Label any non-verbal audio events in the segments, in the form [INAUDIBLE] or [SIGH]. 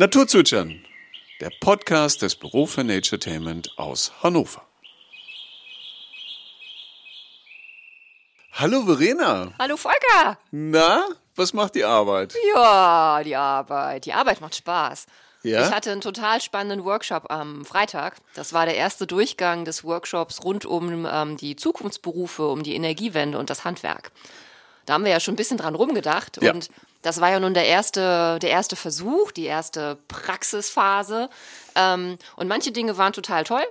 Naturzwitschern, der Podcast des Büro für Naturetainment aus Hannover. Hallo Verena. Hallo Volker. Na, was macht die Arbeit? Ja, die Arbeit. Die Arbeit macht Spaß. Ja? Ich hatte einen total spannenden Workshop am Freitag. Das war der erste Durchgang des Workshops rund um ähm, die Zukunftsberufe, um die Energiewende und das Handwerk. Da haben wir ja schon ein bisschen dran rumgedacht Ja. und das war ja nun der erste, der erste Versuch, die erste Praxisphase. Ähm, und manche Dinge waren total toll,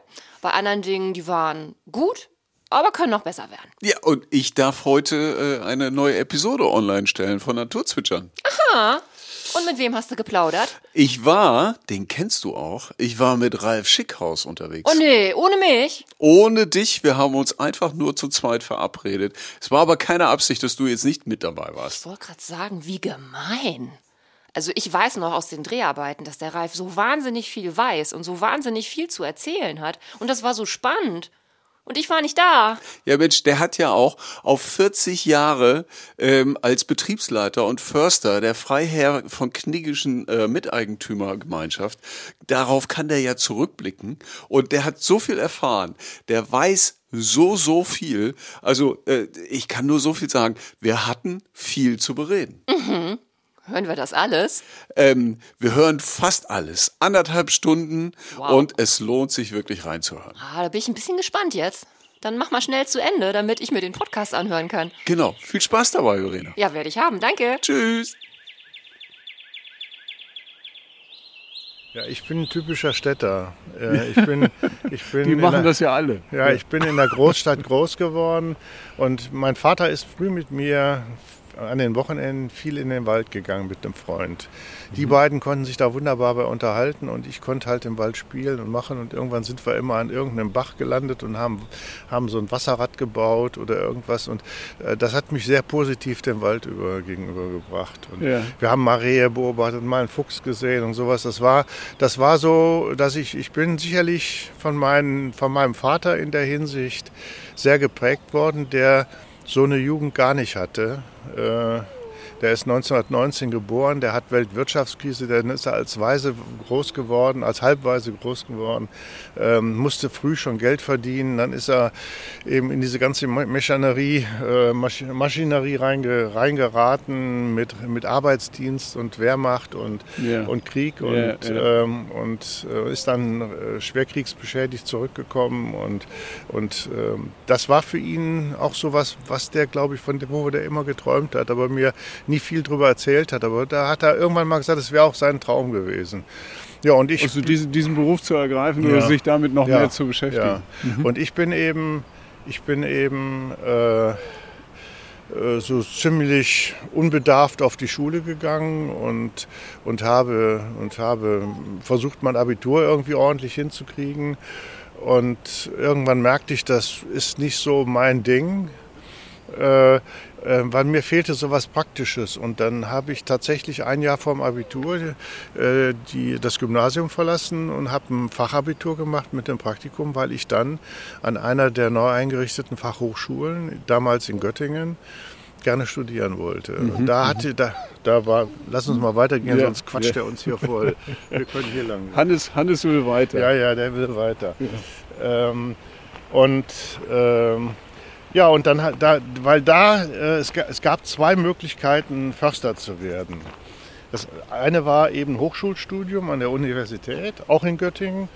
bei anderen Dingen, die waren gut, aber können noch besser werden. Ja, und ich darf heute äh, eine neue Episode online stellen von Naturzwitschern. Und mit wem hast du geplaudert? Ich war, den kennst du auch, ich war mit Ralf Schickhaus unterwegs. Oh nee, ohne mich. Ohne dich, wir haben uns einfach nur zu zweit verabredet. Es war aber keine Absicht, dass du jetzt nicht mit dabei warst. Ich wollte gerade sagen, wie gemein. Also ich weiß noch aus den Dreharbeiten, dass der Ralf so wahnsinnig viel weiß und so wahnsinnig viel zu erzählen hat. Und das war so spannend. Und ich war nicht da. Ja, Mensch, der hat ja auch auf 40 Jahre ähm, als Betriebsleiter und Förster der Freiherr von Kniggischen äh, Miteigentümergemeinschaft, darauf kann der ja zurückblicken. Und der hat so viel erfahren. Der weiß so, so viel. Also äh, ich kann nur so viel sagen. Wir hatten viel zu bereden. Hören wir das alles? Ähm, wir hören fast alles. Anderthalb Stunden Wow. und es lohnt sich wirklich reinzuhören. Ah, da bin ich ein bisschen gespannt jetzt. Dann mach mal schnell zu Ende, damit ich mir den Podcast anhören kann. Genau. Viel Spaß dabei, Verena. Ja, werde ich haben. Danke. Tschüss. Ja, ich bin ein typischer Städter. Ich bin, [LAUGHS] ich bin Die machen der, das ja alle. Ja, ich bin in der Großstadt groß geworden und mein Vater ist früh mit mir an den Wochenenden viel in den Wald gegangen mit einem Freund. Die beiden konnten sich da wunderbar bei unterhalten und ich konnte halt im Wald spielen und machen und irgendwann sind wir immer an irgendeinem Bach gelandet und haben, haben so ein Wasserrad gebaut oder irgendwas und äh, das hat mich sehr positiv dem Wald über, gegenübergebracht. Und Ja. wir haben mal Rehe beobachtet, mal einen Fuchs gesehen und sowas. Das war, das war so, dass ich, ich bin sicherlich von, meinen, von meinem Vater in der Hinsicht sehr geprägt worden, der so eine Jugend gar nicht hatte. Äh, der ist 1919 geboren, der hat Weltwirtschaftskrise, der ist als Weise groß geworden, als Halbweise groß geworden, ähm, musste früh schon Geld verdienen, dann ist er eben in diese ganze Me- Mechanerie, äh, Masch Maschinerie reinge reingeraten mit, mit Arbeitsdienst und Wehrmacht und, Ja. und Krieg und, Ja, ja. Ähm, und äh, ist dann äh, schwerkriegsbeschädigt zurückgekommen und, und ähm, das war für ihn auch so was, was der, glaube ich, von dem, wo der immer geträumt hat, aber mir nie viel drüber erzählt hat. Aber da hat er irgendwann mal gesagt, es wäre auch sein Traum gewesen. Ja, und ich Also diesen, diesen Beruf zu ergreifen Ja. oder sich damit noch Ja, mehr zu beschäftigen. Ja. Und ich bin eben, ich bin eben äh, äh, so ziemlich unbedarft auf die Schule gegangen und, und, habe, und habe versucht, mein Abitur irgendwie ordentlich hinzukriegen. Und irgendwann merkte ich, das ist nicht so mein Ding. Äh, äh, weil mir fehlte so was Praktisches. Und dann habe ich tatsächlich ein Jahr vorm Abitur äh, die, das Gymnasium verlassen und habe ein Fachabitur gemacht mit dem Praktikum, weil ich dann an einer der neu eingerichteten Fachhochschulen, damals in Göttingen, gerne studieren wollte. Und da hatte, da, da war, lass uns mal weitergehen, Ja, sonst quatscht ja. er uns hier voll. Wir können hier lang. Hannes, Hannes will weiter. Ja, ja, der will weiter. Ähm, und ähm, ja, und dann hat da, weil da äh, es, es gab zwei Möglichkeiten, Förster zu werden. Das eine war eben Hochschulstudium an der Universität, auch in Göttingen.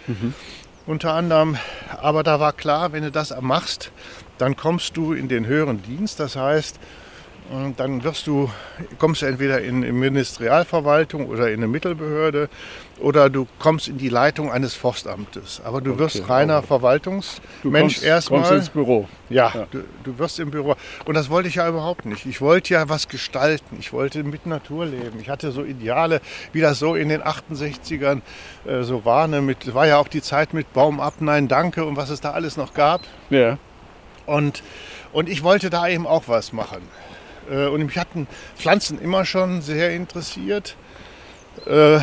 Unter anderem, aber da war klar, wenn du das machst, dann kommst du in den höheren Dienst. Das heißt, dann wirst du, kommst du entweder in, in Ministerialverwaltung oder in eine Mittelbehörde oder du kommst in die Leitung eines Forstamtes. Aber du wirst reiner Du Verwaltungsmensch erstmal. kommst ins Büro. Ja, Ja. Du, du wirst im Büro. Und das wollte ich ja überhaupt nicht. Ich wollte ja was gestalten. Ich wollte mit Natur leben. Ich hatte so Ideale, wie das so in den 68ern äh, so war. Ne? Mit, war ja auch die Zeit mit Baum ab, nein, danke und was es da alles noch gab. Ja. Und, und ich wollte da eben auch was machen. Äh, Und mich hatten Pflanzen immer schon sehr interessiert. Äh,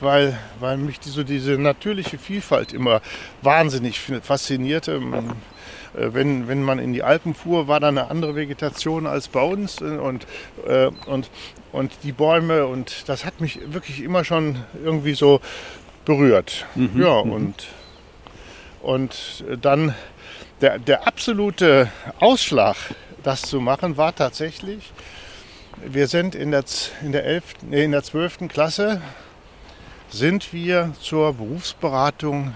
weil, weil mich die, so diese natürliche Vielfalt immer wahnsinnig faszinierte. Man, äh, wenn, wenn man in die Alpen fuhr, war da eine andere Vegetation als bei uns und, und, und die Bäume und das hat mich wirklich immer schon irgendwie so berührt. ja, und, und dann der, der absolute Ausschlag, das zu machen, war tatsächlich, wir sind in der, in der, 11., nee, in der 12. Klasse, sind wir zur Berufsberatung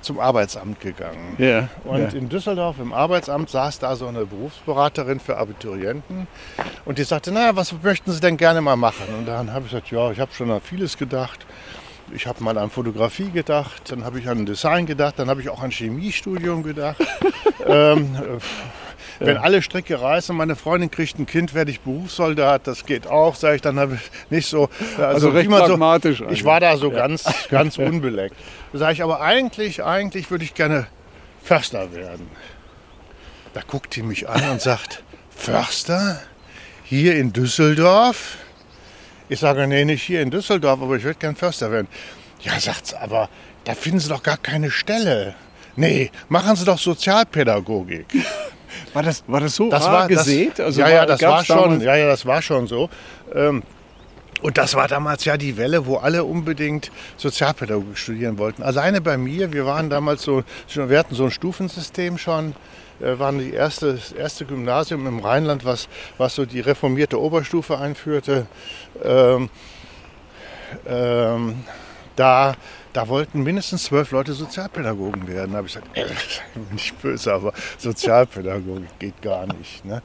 zum Arbeitsamt gegangen. Ja. Und ja. in Düsseldorf im Arbeitsamt saß da so eine Berufsberaterin für Abiturienten und die sagte, na, was möchten Sie denn gerne mal machen? Und dann habe ich gesagt, ja, ich habe schon an vieles gedacht. Ich habe mal an Fotografie gedacht, dann habe ich an Design gedacht, dann habe ich auch an Chemiestudium gedacht. [LAUGHS] ähm, äh, wenn alle Stricke reißen, meine Freundin kriegt ein Kind, werde ich Berufssoldat, das geht auch, sage ich, dann habe ich nicht so. Also, Also recht pragmatisch So, ich war da so ganz, [LAUGHS] ganz unbeleckt. Da sage ich, aber eigentlich, eigentlich würde ich gerne Förster werden. Da guckt die mich an und sagt, Förster? Hier in Düsseldorf? Ich sage, nee, nicht hier in Düsseldorf, aber ich würde gern Förster werden. Ja, sagt sie, aber da finden Sie doch gar keine Stelle. Nee, machen Sie doch Sozialpädagogik. War das, war das so Das war gesät? Das, Also ja, ja, das war schon. Ja, ja, das war schon so. Ähm, und das war damals ja die Welle, wo alle unbedingt Sozialpädagogik studieren wollten. Alleine bei mir, wir waren damals so, wir hatten so ein Stufensystem schon, äh, waren die erste, das erste Gymnasium im Rheinland, was, was so die reformierte Oberstufe einführte. Ähm, ähm, da, da wollten mindestens zwölf Leute Sozialpädagogen werden. Da habe ich gesagt, äh, nicht böse, aber Sozialpädagogik geht gar nicht. Ne?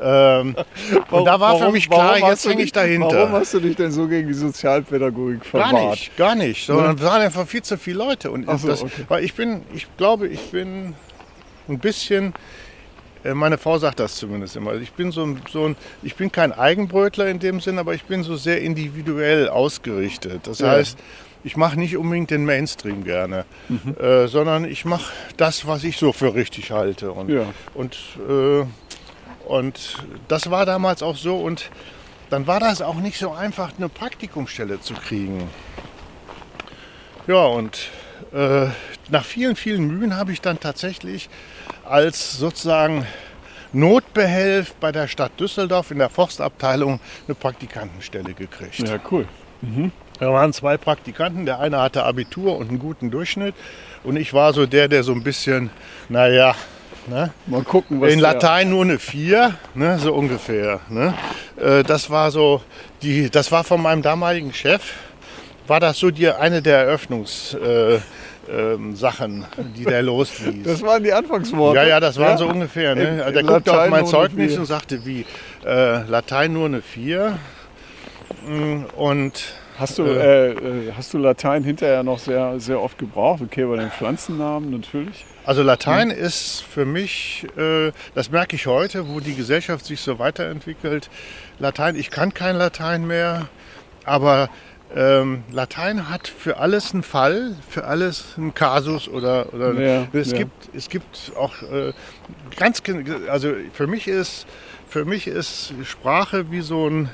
Ähm, [LAUGHS] und da war für Warum- mich warum klar, jetzt hänge ich dahinter. Warum hast du dich denn so gegen die Sozialpädagogik Gar verwahrt? nicht, gar nicht. Sondern es waren einfach viel zu viele Leute. Und so, das, okay. weil ich bin, ich glaube, ich bin ein bisschen, äh, meine Frau sagt das zumindest immer. Ich bin so ein, so ein, ich bin kein Eigenbrötler in dem Sinn, aber ich bin so sehr individuell ausgerichtet. Das Ja. Ich mache nicht unbedingt den Mainstream gerne, Mhm. äh, sondern ich mache das, was ich so für richtig halte. Und, Ja. und, äh, und das war damals auch so. Und dann war das auch nicht so einfach, eine Praktikumsstelle zu kriegen. Ja, und äh, nach vielen, vielen Mühen habe ich dann tatsächlich als sozusagen Notbehelf bei der Stadt Düsseldorf in der Forstabteilung eine Praktikantenstelle gekriegt. Ja, cool. Da waren zwei Praktikanten, der eine hatte Abitur und einen guten Durchschnitt und ich war so der, der so ein bisschen, naja, ne? Mal gucken, was in Latein nur eine 4, ne, so ungefähr. Ne? Äh, Das war so, die, das war von meinem damaligen Chef, war das so die, eine der Eröffnungssachen, äh, ähm, Sachen, die der losließ. Das waren die Anfangsworte. ja, ja, das waren Ja? so ungefähr. Ne? in Der guckte auf mein Zeugnis und sagte, wie, äh, Latein nur eine 4. Mm, Und Hast du, äh, äh, hast du Latein hinterher noch sehr, sehr oft gebraucht? Okay, bei den Pflanzennamen natürlich. Also Latein ist für mich, äh, das merke ich heute, wo die Gesellschaft sich so weiterentwickelt. Latein, ich kann kein Latein mehr, aber ähm, Latein hat für alles einen Fall, für alles einen Kasus oder, oder Ja, es, ja. gibt, es gibt auch äh, ganz, also für mich ist, für mich ist Sprache wie so ein,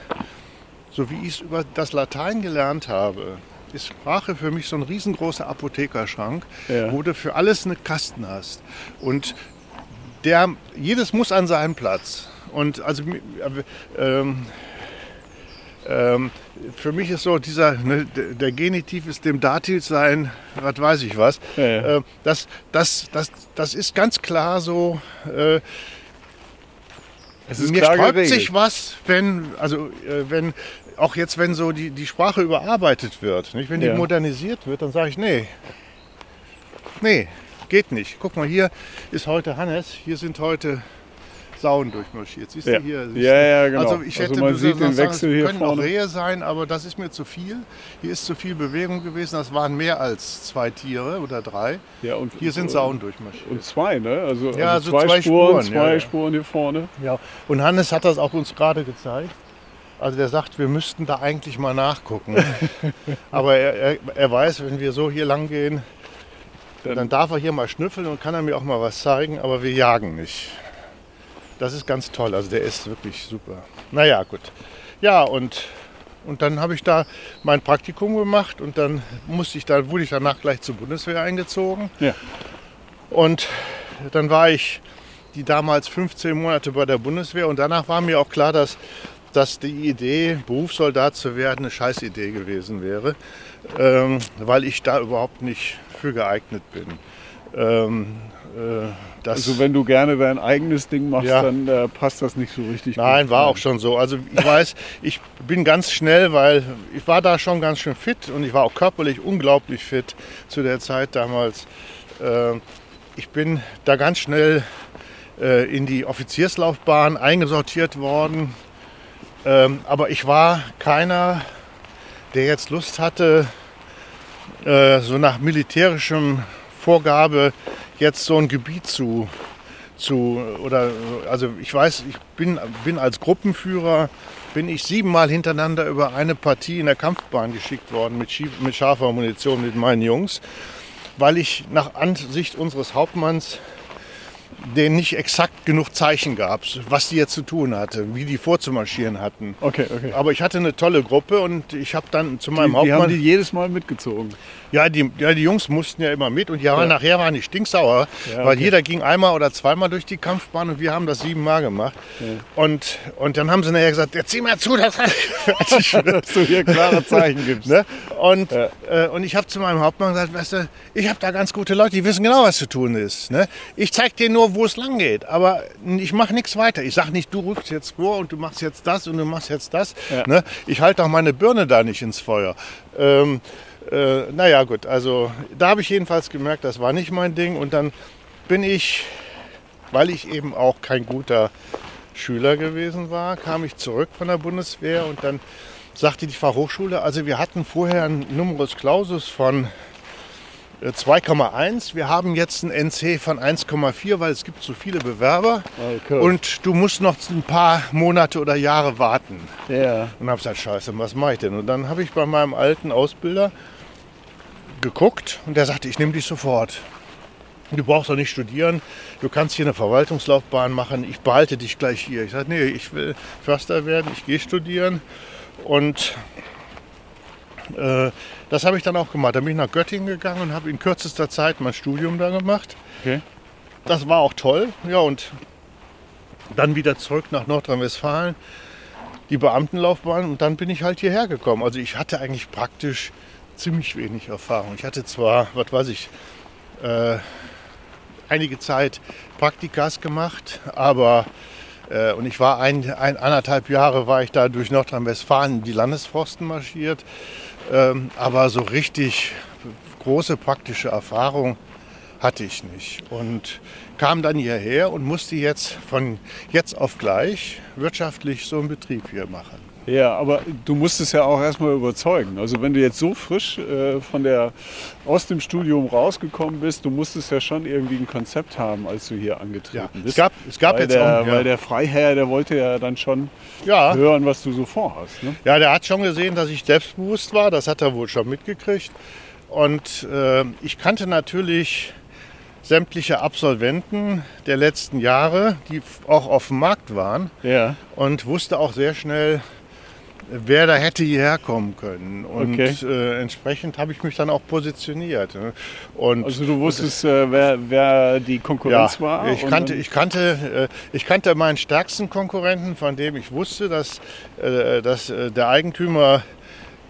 so wie ich es über das Latein gelernt habe, ist Sprache für mich so ein riesengroßer Apothekerschrank, Ja. wo du für alles einen Kasten hast. Und der, jedes muss an seinem Platz. Und also ähm, ähm, für mich ist so dieser, ne, der Genitiv ist dem Dativ sein, was weiß ich was. Ja, ja. Äh, das, das, das, das ist ganz klar so. Äh, Es ist mir sträubt geregelt. sich was, wenn, also äh, wenn, auch jetzt, wenn so die, die Sprache überarbeitet wird, nicht? wenn die Ja. modernisiert wird, dann sage ich, nee, nee, geht nicht. Guck mal, hier ist heute Hannes, hier sind heute Sauen durchmarschiert. Siehst Ja. du hier? Siehst Ja, ja, genau. Also ich Also hätte man du sieht den Wechsel es hier können auch vorne. Rehe sein, aber das ist mir zu viel. Hier ist zu viel Bewegung gewesen. Das waren mehr als zwei Tiere oder drei. Ja, und, Hier sind Sauen durchmarschiert. Und zwei, ne? Also, Ja, also so zwei, zwei Spuren, Spuren, zwei ja. Spuren hier vorne. Ja, und Hannes hat das auch uns gerade gezeigt. Also der sagt, wir müssten da eigentlich mal nachgucken. [LAUGHS] Aber er, er, er weiß, wenn wir so hier lang gehen, Dann- dann darf er hier mal schnüffeln und kann er mir auch mal was zeigen, aber wir jagen nicht. Das ist ganz toll, also der ist wirklich super. Naja, gut. Ja, und Und dann habe ich da mein Praktikum gemacht und dann musste ich da, wurde ich danach gleich zur Bundeswehr eingezogen. Ja. Und dann war ich die damals 15 Monate bei der Bundeswehr und danach war mir auch klar, dass, dass die Idee, Berufssoldat zu werden, eine Scheißidee gewesen wäre, ähm, weil ich da überhaupt nicht für geeignet bin. Ähm, äh, Also wenn du gerne dein eigenes Ding machst, Ja. dann äh, passt das nicht so richtig Nein, war auch schon so. Also ich weiß, ich bin ganz schnell, weil ich war da schon ganz schön fit und ich war auch körperlich unglaublich fit zu der Zeit damals. Äh, Ich bin da ganz schnell äh, in die Offizierslaufbahn eingesortiert worden. Ähm, Aber ich war keiner, der jetzt Lust hatte, äh, so nach militärischem Vorgabe jetzt so ein Gebiet zu zu oder also ich weiß, ich bin, bin als Gruppenführer bin ich siebenmal hintereinander über eine Partie in der Kampfbahn geschickt worden mit, schief, mit scharfer Munition mit meinen Jungs, weil ich nach Ansicht unseres Hauptmanns denen nicht exakt genug Zeichen gab, was die jetzt zu tun hatte, wie die vorzumarschieren hatten. Okay, okay. Aber ich hatte eine tolle Gruppe und ich habe dann zu Die, meinem die Hauptmann haben die jedes Mal mitgezogen. Ja, die, ja, die Jungs mussten ja immer mit und ja, Ja. nachher waren die stinksauer, Ja, weil okay. jeder ging einmal oder zweimal durch die Kampfbahn und wir haben das siebenmal gemacht. Und, und dann haben sie nachher gesagt, jetzt zieh mal zu. Dass [LAUGHS] du hier klare Zeichen gibst. Ne? Und, äh, und ich habe zu meinem Hauptmann gesagt, weißt du, ich habe da ganz gute Leute, die wissen genau, was zu tun ist. Ne? Ich zeige dir nur, wo es lang geht, aber ich mache nichts weiter. Ich sage nicht, du rückst jetzt vor und du machst jetzt das und du machst jetzt das. Ne? Ich halte auch meine Birne da nicht ins Feuer. Ähm, äh, naja, gut, also da habe ich jedenfalls gemerkt, das war nicht mein Ding. Und dann bin ich, weil ich eben auch kein guter Schüler gewesen war, kam ich zurück von der Bundeswehr und dann sagte die Fachhochschule, also wir hatten vorher einen Numerus Clausus von äh, 2,1, wir haben jetzt einen NC von 1,4, weil es gibt so viele Bewerber Okay. und du musst noch ein paar Monate oder Jahre warten. ja. Und habe gesagt, scheiße, was mache ich denn? Und dann habe ich bei meinem alten Ausbilder geguckt und der sagte, ich nehme dich sofort. Du brauchst doch nicht studieren, du kannst hier eine Verwaltungslaufbahn machen, ich behalte dich gleich hier. Ich sagte, nee, ich will Förster werden, ich gehe studieren. Und äh, das habe ich dann auch gemacht. Dann bin ich nach Göttingen gegangen und habe in kürzester Zeit mein Studium da gemacht. Okay. Das war auch toll. Ja, und dann wieder zurück nach Nordrhein-Westfalen, die Beamtenlaufbahn und dann bin ich halt hierher gekommen. Also ich hatte eigentlich praktisch ziemlich wenig Erfahrung. Ich hatte zwar, was weiß ich, äh, einige Zeit Praktikas gemacht, aber äh, und ich war ein, ein, anderthalb Jahre war ich da durch Nordrhein-Westfalen in die Landesforsten marschiert, ähm, aber so richtig große praktische Erfahrung hatte ich nicht. Und kam dann hierher und musste jetzt von jetzt auf gleich wirtschaftlich so einen Betrieb hier machen. Ja, aber du musst es ja auch erstmal überzeugen. Also wenn du jetzt so frisch äh, von der, aus dem Studium rausgekommen bist, du musstest ja schon irgendwie ein Konzept haben, als du hier angetreten Ja, bist. es gab, es gab weil, jetzt der, auch, ja. weil der Freiherr, der wollte ja dann schon ja, hören, was du so vorhast. Ne? ja, der hat schon gesehen, dass ich selbstbewusst war. Das hat er wohl schon mitgekriegt. Und äh, ich kannte natürlich sämtliche Absolventen der letzten Jahre, die auch auf dem Markt waren. Ja. und wusste auch sehr schnell, wer da hätte hierher kommen können. Und Okay. äh, entsprechend habe ich mich dann auch positioniert. ne? Und Also du wusstest, äh, wer, wer die Konkurrenz ja, war. ich kannte, ich, kannte, äh, ich kannte meinen stärksten Konkurrenten, von dem ich wusste, dass, äh, dass äh, der Eigentümer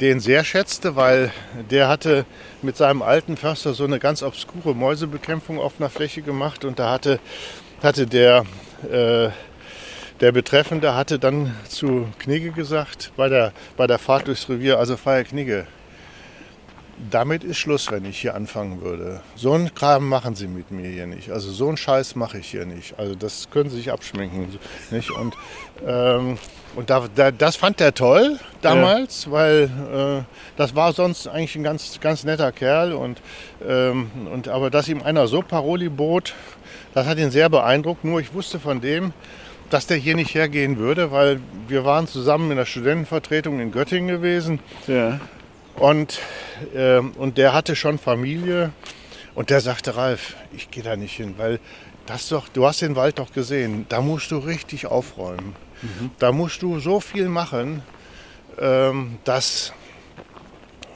den sehr schätzte, weil der hatte mit seinem alten Förster so eine ganz obskure Mäusebekämpfung auf einer Fläche gemacht und da hatte, hatte der, äh, der Betreffende hatte dann zu Knigge gesagt, bei der, bei der Fahrt durchs Revier, also Freier Knigge, damit ist Schluss, wenn ich hier anfangen würde. So einen Kram machen Sie mit mir hier nicht. Also so einen Scheiß mache ich hier nicht. Also das können Sie sich abschminken. Nicht? Und, ähm, und da, da, das fand der toll damals, weil äh, das war sonst eigentlich ein ganz, ganz netter Kerl. Und, ähm, und, aber dass ihm einer so Paroli bot, das hat ihn sehr beeindruckt. Nur ich wusste von dem, dass der hier nicht hergehen würde, weil wir waren zusammen in der Studentenvertretung in Göttingen gewesen. Ja. Und, ähm, und der hatte schon Familie. Und der sagte, Ralf, ich gehe da nicht hin, weil das doch, du hast den Wald doch gesehen, da musst du richtig aufräumen. Da musst du so viel machen. ähm, das,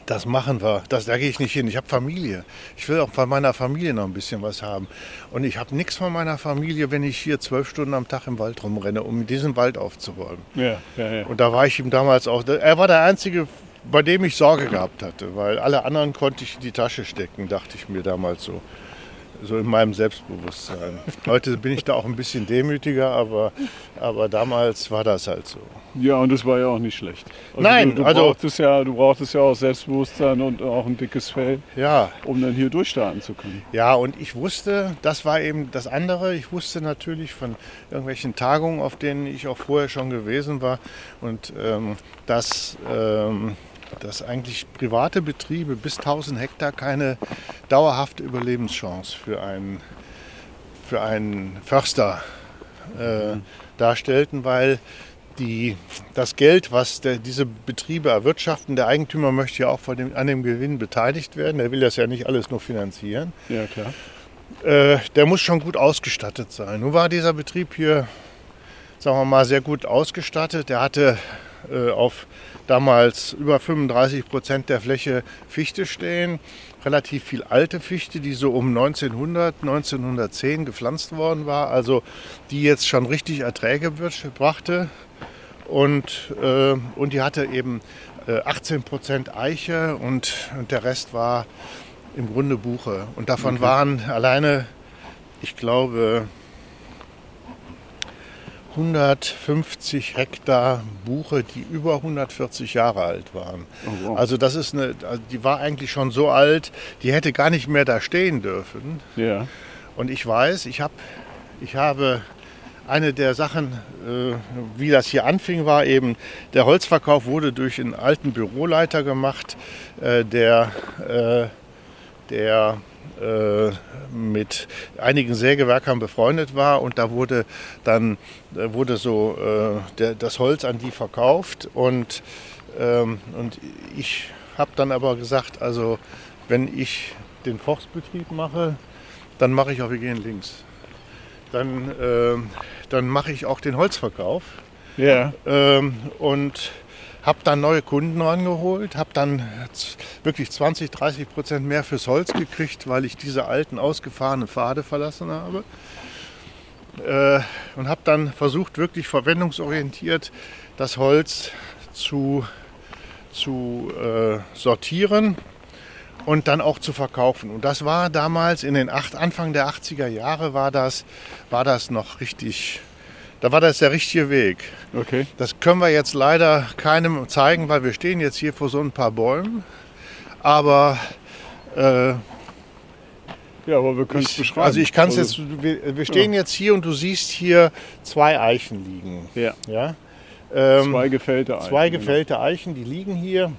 das machen wir. Das, da gehe ich nicht hin. Ich habe Familie. Ich will auch von meiner Familie noch ein bisschen was haben. Und ich habe nichts von meiner Familie, wenn ich hier zwölf Stunden am Tag im Wald rumrenne, um diesen Wald aufzuräumen. Ja, ja, ja. Und da war ich ihm damals auch. Er war der Einzige, bei dem ich Sorge gehabt hatte, weil alle anderen konnte ich in die Tasche stecken, dachte ich mir damals so. So in meinem Selbstbewusstsein. Heute bin ich da auch ein bisschen demütiger, aber, aber damals war das halt so. Ja, und das war ja auch nicht schlecht. Also Nein, du, du also- brauchtest ja, du brauchtest ja auch Selbstbewusstsein und auch ein dickes Fell, Ja, um dann hier durchstarten zu können. Ja, und ich wusste, das war eben das andere, ich wusste natürlich von irgendwelchen Tagungen, auf denen ich auch vorher schon gewesen war, und ähm, dass, ähm, dass eigentlich private Betriebe bis 1000 Hektar keine dauerhafte Überlebenschance für einen, für einen Förster äh, darstellten, weil die, das Geld, was der, diese Betriebe erwirtschaften, der Eigentümer möchte ja auch dem, an dem Gewinn beteiligt werden. Der will das ja nicht alles nur finanzieren. Ja, klar. Äh, der muss schon gut ausgestattet sein. Nun war dieser Betrieb hier, sagen wir mal, sehr gut ausgestattet. Der hatte äh, auf damals über 35 Prozent der Fläche Fichte stehen. Relativ viel alte Fichte, die so um 1900, 1910 gepflanzt worden war. Also die jetzt schon richtig Erträge brachte. Und, äh, und die hatte eben äh, 18 Prozent Eiche und, und der Rest war im Grunde Buche. Und davon waren alleine, ich glaube, 150 Hektar Buche, die über 140 Jahre alt waren. Oh, wow. Also das ist eine, also die war eigentlich schon so alt, die hätte gar nicht mehr da stehen dürfen. Ja. Und ich weiß, ich, hab, ich habe eine der Sachen, äh, wie das hier anfing, war eben, der Holzverkauf wurde durch einen alten Büroleiter gemacht, äh, der, äh, der mit einigen Sägewerkern befreundet war und da wurde dann da wurde so äh, der, das Holz an die verkauft und, ähm, und ich habe dann aber gesagt, also wenn ich den Forstbetrieb mache, dann mache ich auch, wir gehen links. Dann, ähm, dann mache ich auch den Holzverkauf Ja. ähm, und habe dann neue Kunden rangeholt, habe dann wirklich 20, 30 Prozent mehr fürs Holz gekriegt, weil ich diese alten ausgefahrenen Pfade verlassen habe. Äh, und habe dann versucht, wirklich verwendungsorientiert das Holz zu, zu äh, sortieren und dann auch zu verkaufen. Und das war damals in den acht, Anfang der 80er Jahre war das, war das noch richtig, da war das der richtige Weg. Okay. Das können wir jetzt leider keinem zeigen, weil wir stehen jetzt hier vor so ein paar Bäumen. Aber äh, Ja, aber wir können es beschreiben. also ich kann es Also, jetzt, wir, wir stehen jetzt hier und du siehst hier zwei Eichen liegen. Ja. Ja? Ähm, Zwei gefällte Eichen. Zwei gefällte Eichen, die liegen hier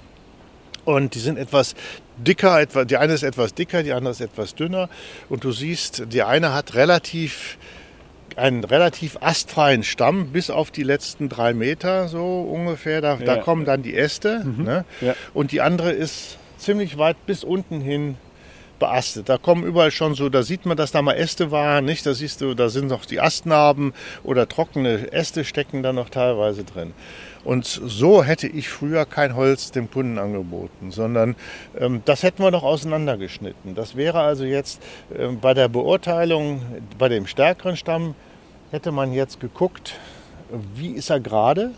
und die sind etwas dicker. Etwa, die eine ist etwas dicker, die andere ist etwas dünner. Und du siehst, die eine hat relativ einen relativ astfreien Stamm bis auf die letzten drei Meter so ungefähr. Da, da Ja. kommen dann die Äste. Ne? Ja. Und die andere ist ziemlich weit bis unten hin beastet. Da kommen überall schon so, da sieht man, dass da mal Äste waren, nicht? Da siehst du, da sind noch die Astnarben oder trockene Äste stecken da noch teilweise drin. Und so hätte ich früher kein Holz dem Kunden angeboten, sondern ähm, das hätten wir noch auseinandergeschnitten. Das wäre also jetzt ähm, bei der Beurteilung bei dem stärkeren Stamm hätte man jetzt geguckt, wie ist er gerade,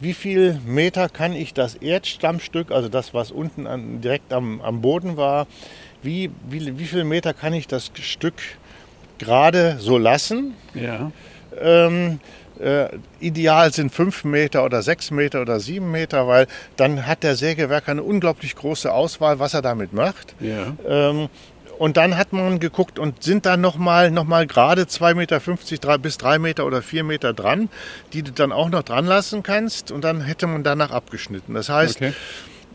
wie viel Meter kann ich das Erdstammstück, also das, was unten an, direkt am, am Boden war, wie, wie, wie viel Meter kann ich das Stück gerade so lassen? Ja. Ähm, äh, ideal sind fünf Meter oder sechs Meter oder sieben Meter, weil dann hat der Sägewerker eine unglaublich große Auswahl, was er damit macht. Ja. Ähm, und dann hat man geguckt und sind dann nochmal noch mal gerade 2,50 Meter drei, bis 3 Meter oder 4 Meter dran, die du dann auch noch dran lassen kannst und dann hätte man danach abgeschnitten. Das heißt, Okay.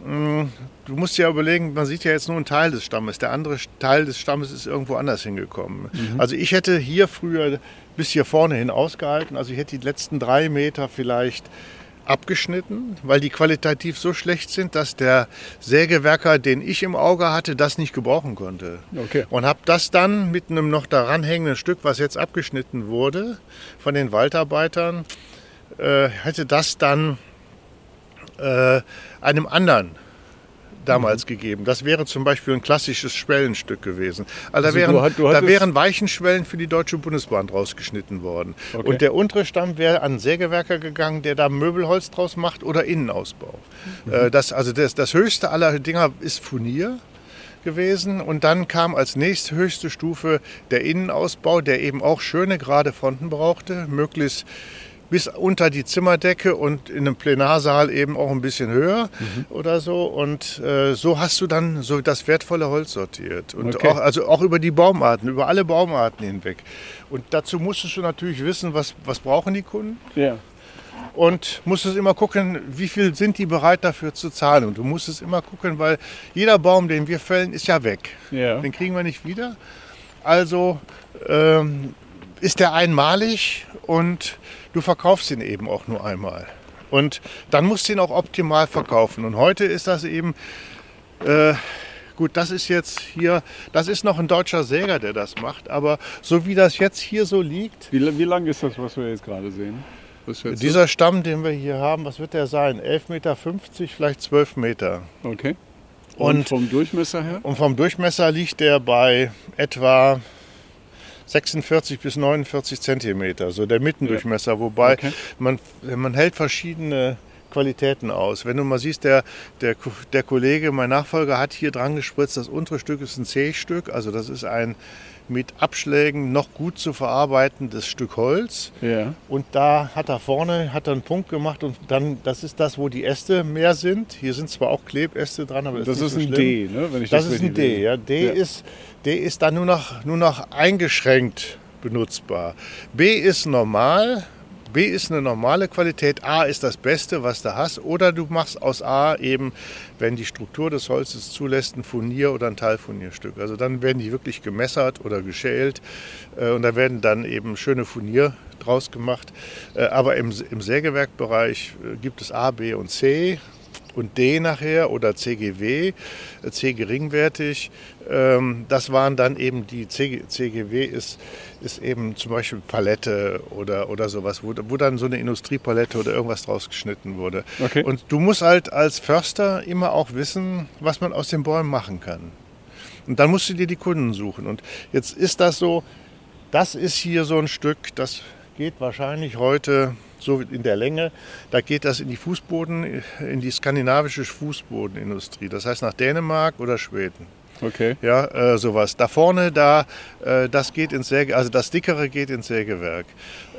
du musst ja überlegen, man sieht ja jetzt nur einen Teil des Stammes, der andere Teil des Stammes ist irgendwo anders hingekommen. Also ich hätte hier früher bis hier vorne hin ausgehalten, also ich hätte die letzten drei Meter vielleicht abgeschnitten, weil die qualitativ so schlecht sind, dass der Sägewerker, den ich im Auge hatte, das nicht gebrauchen konnte. Okay. Und habe das dann mit einem noch daran hängenden Stück, was jetzt abgeschnitten wurde von den Waldarbeitern, äh, hätte das dann äh, einem anderen damals gegeben. Das wäre zum Beispiel ein klassisches Schwellenstück gewesen. Also, Also da, wären, du hat- du da wären Weichenschwellen für die Deutsche Bundesbahn rausgeschnitten worden. Okay. Und der untere Stamm wäre an einen Sägewerker gegangen, der da Möbelholz draus macht oder Innenausbau. Äh, das, also das, das höchste aller Dinger ist Furnier gewesen und dann kam als nächsthöchste Stufe der Innenausbau, der eben auch schöne gerade Fronten brauchte, möglichst bis unter die Zimmerdecke und in einem Plenarsaal eben auch ein bisschen höher oder so. Und äh, so hast du dann so das wertvolle Holz sortiert. Und Okay. auch, also auch über die Baumarten, über alle Baumarten hinweg. Und dazu musstest du natürlich wissen, was, was brauchen die Kunden Ja. und musstest immer gucken, wie viel sind die bereit dafür zu zahlen. Und du musstest immer gucken, weil jeder Baum, den wir fällen, ist ja weg. Ja. Den kriegen wir nicht wieder. Also ähm, ist der einmalig und du verkaufst ihn eben auch nur einmal. Und dann musst du ihn auch optimal verkaufen. Und heute ist das eben, äh, gut, das ist jetzt hier, das ist noch ein deutscher Säger, der das macht. Aber so wie das jetzt hier so liegt, Wie, wie lang ist das, was wir jetzt gerade sehen? Du? dieser Stamm, den wir hier haben, was wird der sein? 11,50 Meter, vielleicht 12 Meter. Okay. Und, Und- vom Durchmesser her? Und vom Durchmesser liegt der bei etwa 46 bis 49 Zentimeter, so der Mittendurchmesser. Wobei Okay. man, man hält verschiedene Qualitäten aus. Wenn du mal siehst, der, der, der Kollege, mein Nachfolger, hat hier dran gespritzt, das untere Stück ist ein C-Stück, also das ist ein mit Abschlägen noch gut zu verarbeitendes Stück Holz. Ja. Und da hat er vorne hat er einen Punkt gemacht und dann, das ist das, wo die Äste mehr sind. Hier sind zwar auch Klebäste dran, aber das, Das ist, ist nicht ein so schlimm. D, ne? Wenn ich Das, das, ist ein D, ja. D, Ja. Ist, D ist dann nur noch, nur noch eingeschränkt benutzbar. B ist normal. B ist eine normale Qualität, A ist das Beste, was du hast. Oder du machst aus A eben, wenn die Struktur des Holzes zulässt, ein Furnier oder ein Teilfurnierstück. Also dann werden die wirklich gemessert oder geschält äh, und da werden dann eben schöne Furnier draus gemacht. Äh, Aber im, im Sägewerkbereich äh, gibt es A, B und C und D nachher oder CGW, äh, C geringwertig. Ähm, Das waren dann eben die CG, CGW ist, ist eben zum Beispiel Palette oder, oder sowas, wo, wo dann so eine Industriepalette oder irgendwas draus geschnitten wurde. Okay. Und du musst halt als Förster immer auch wissen, was man aus den Bäumen machen kann. Und dann musst du dir die Kunden suchen. Und jetzt ist das so, das ist hier so ein Stück, das geht wahrscheinlich heute so in der Länge, da geht das in die Fußboden, in die skandinavische Fußbodenindustrie. Das heißt nach Dänemark oder Schweden. Okay. Ja, äh, sowas. Da vorne, da, äh, das geht ins Säge, also das dickere geht ins Sägewerk.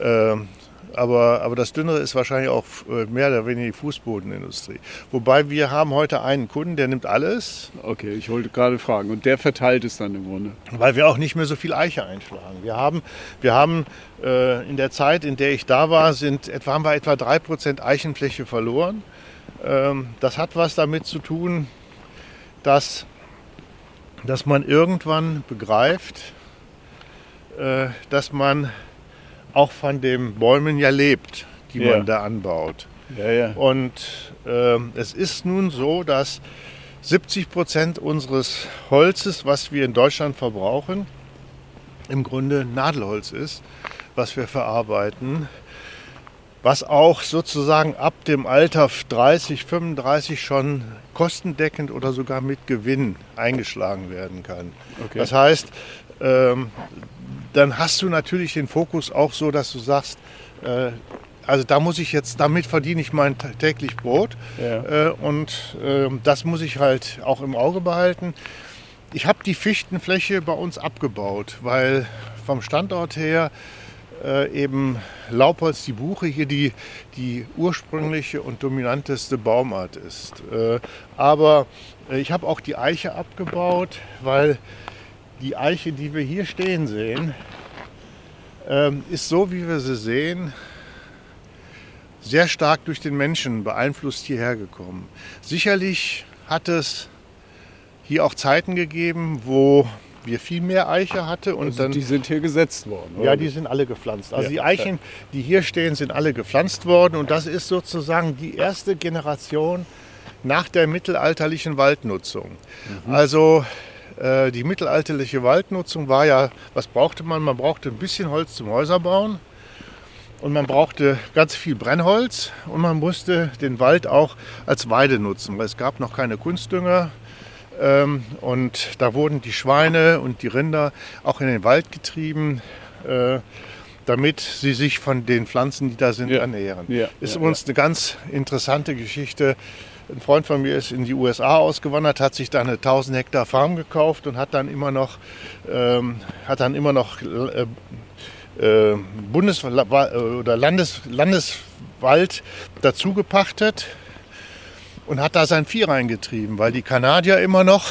Ähm, aber, aber das dünnere ist wahrscheinlich auch äh, mehr oder weniger die Fußbodenindustrie. Wobei wir haben heute einen Kunden, der nimmt alles, Okay, ich wollte gerade fragen. Und der verteilt es dann im Grunde. weil wir auch nicht mehr so viel Eiche einschlagen. Wir haben, wir haben äh, in der Zeit, in der ich da war, sind etwa, haben wir etwa 3% Eichenfläche verloren. Ähm, das hat was damit zu tun, dass, dass man irgendwann begreift, äh, dass man auch von den Bäumen ja lebt, die Ja. man da anbaut. Ja, ja. Und ähm, es ist nun so, dass 70 Prozent unseres Holzes, was wir in Deutschland verbrauchen, im Grunde Nadelholz ist, was wir verarbeiten, was auch sozusagen ab dem Alter 30, 35 schon kostendeckend oder sogar mit Gewinn eingeschlagen werden kann. Okay. Das heißt, ähm, dann hast du natürlich den Fokus auch so, dass du sagst, äh, also da muss ich jetzt, damit verdiene ich mein tä- täglich Brot Ja. äh, und äh, das muss ich halt auch im Auge behalten. Ich habe die Fichtenfläche bei uns abgebaut, weil vom Standort her äh, eben Laubholz, die Buche, hier die, die ursprüngliche und dominanteste Baumart ist. Äh, aber äh, ich habe auch die Eiche abgebaut, weil die Eiche, die wir hier stehen sehen, ähm, ist so, wie wir sie sehen, sehr stark durch den Menschen beeinflusst hierher gekommen. Sicherlich hat es hier auch Zeiten gegeben, wo wir viel mehr Eiche hatte und Also dann die sind hier gesetzt worden. ja, oder? die sind alle gepflanzt. Also Ja, die Eichen, die hier stehen, sind alle gepflanzt worden und das ist sozusagen die erste Generation nach der mittelalterlichen Waldnutzung. Also äh, die mittelalterliche Waldnutzung war ja, was brauchte man? Man brauchte ein bisschen Holz zum Häuserbauen Und man brauchte ganz viel Brennholz und man musste den Wald auch als Weide nutzen, weil es gab noch keine Kunstdünger. Ähm, und da wurden die Schweine und die Rinder auch in den Wald getrieben, äh, damit sie sich von den Pflanzen, die da sind, Ja. ernähren. Ja, Ist ja, uns eine ganz interessante Geschichte. Ein Freund von mir ist in die USA ausgewandert, hat sich da eine 1000 Hektar Farm gekauft und hat dann immer noch, ähm, hat dann immer noch äh, äh, Bundes- oder Landes Landeswald dazu gepachtet und hat da sein Vieh reingetrieben, weil die Kanadier immer noch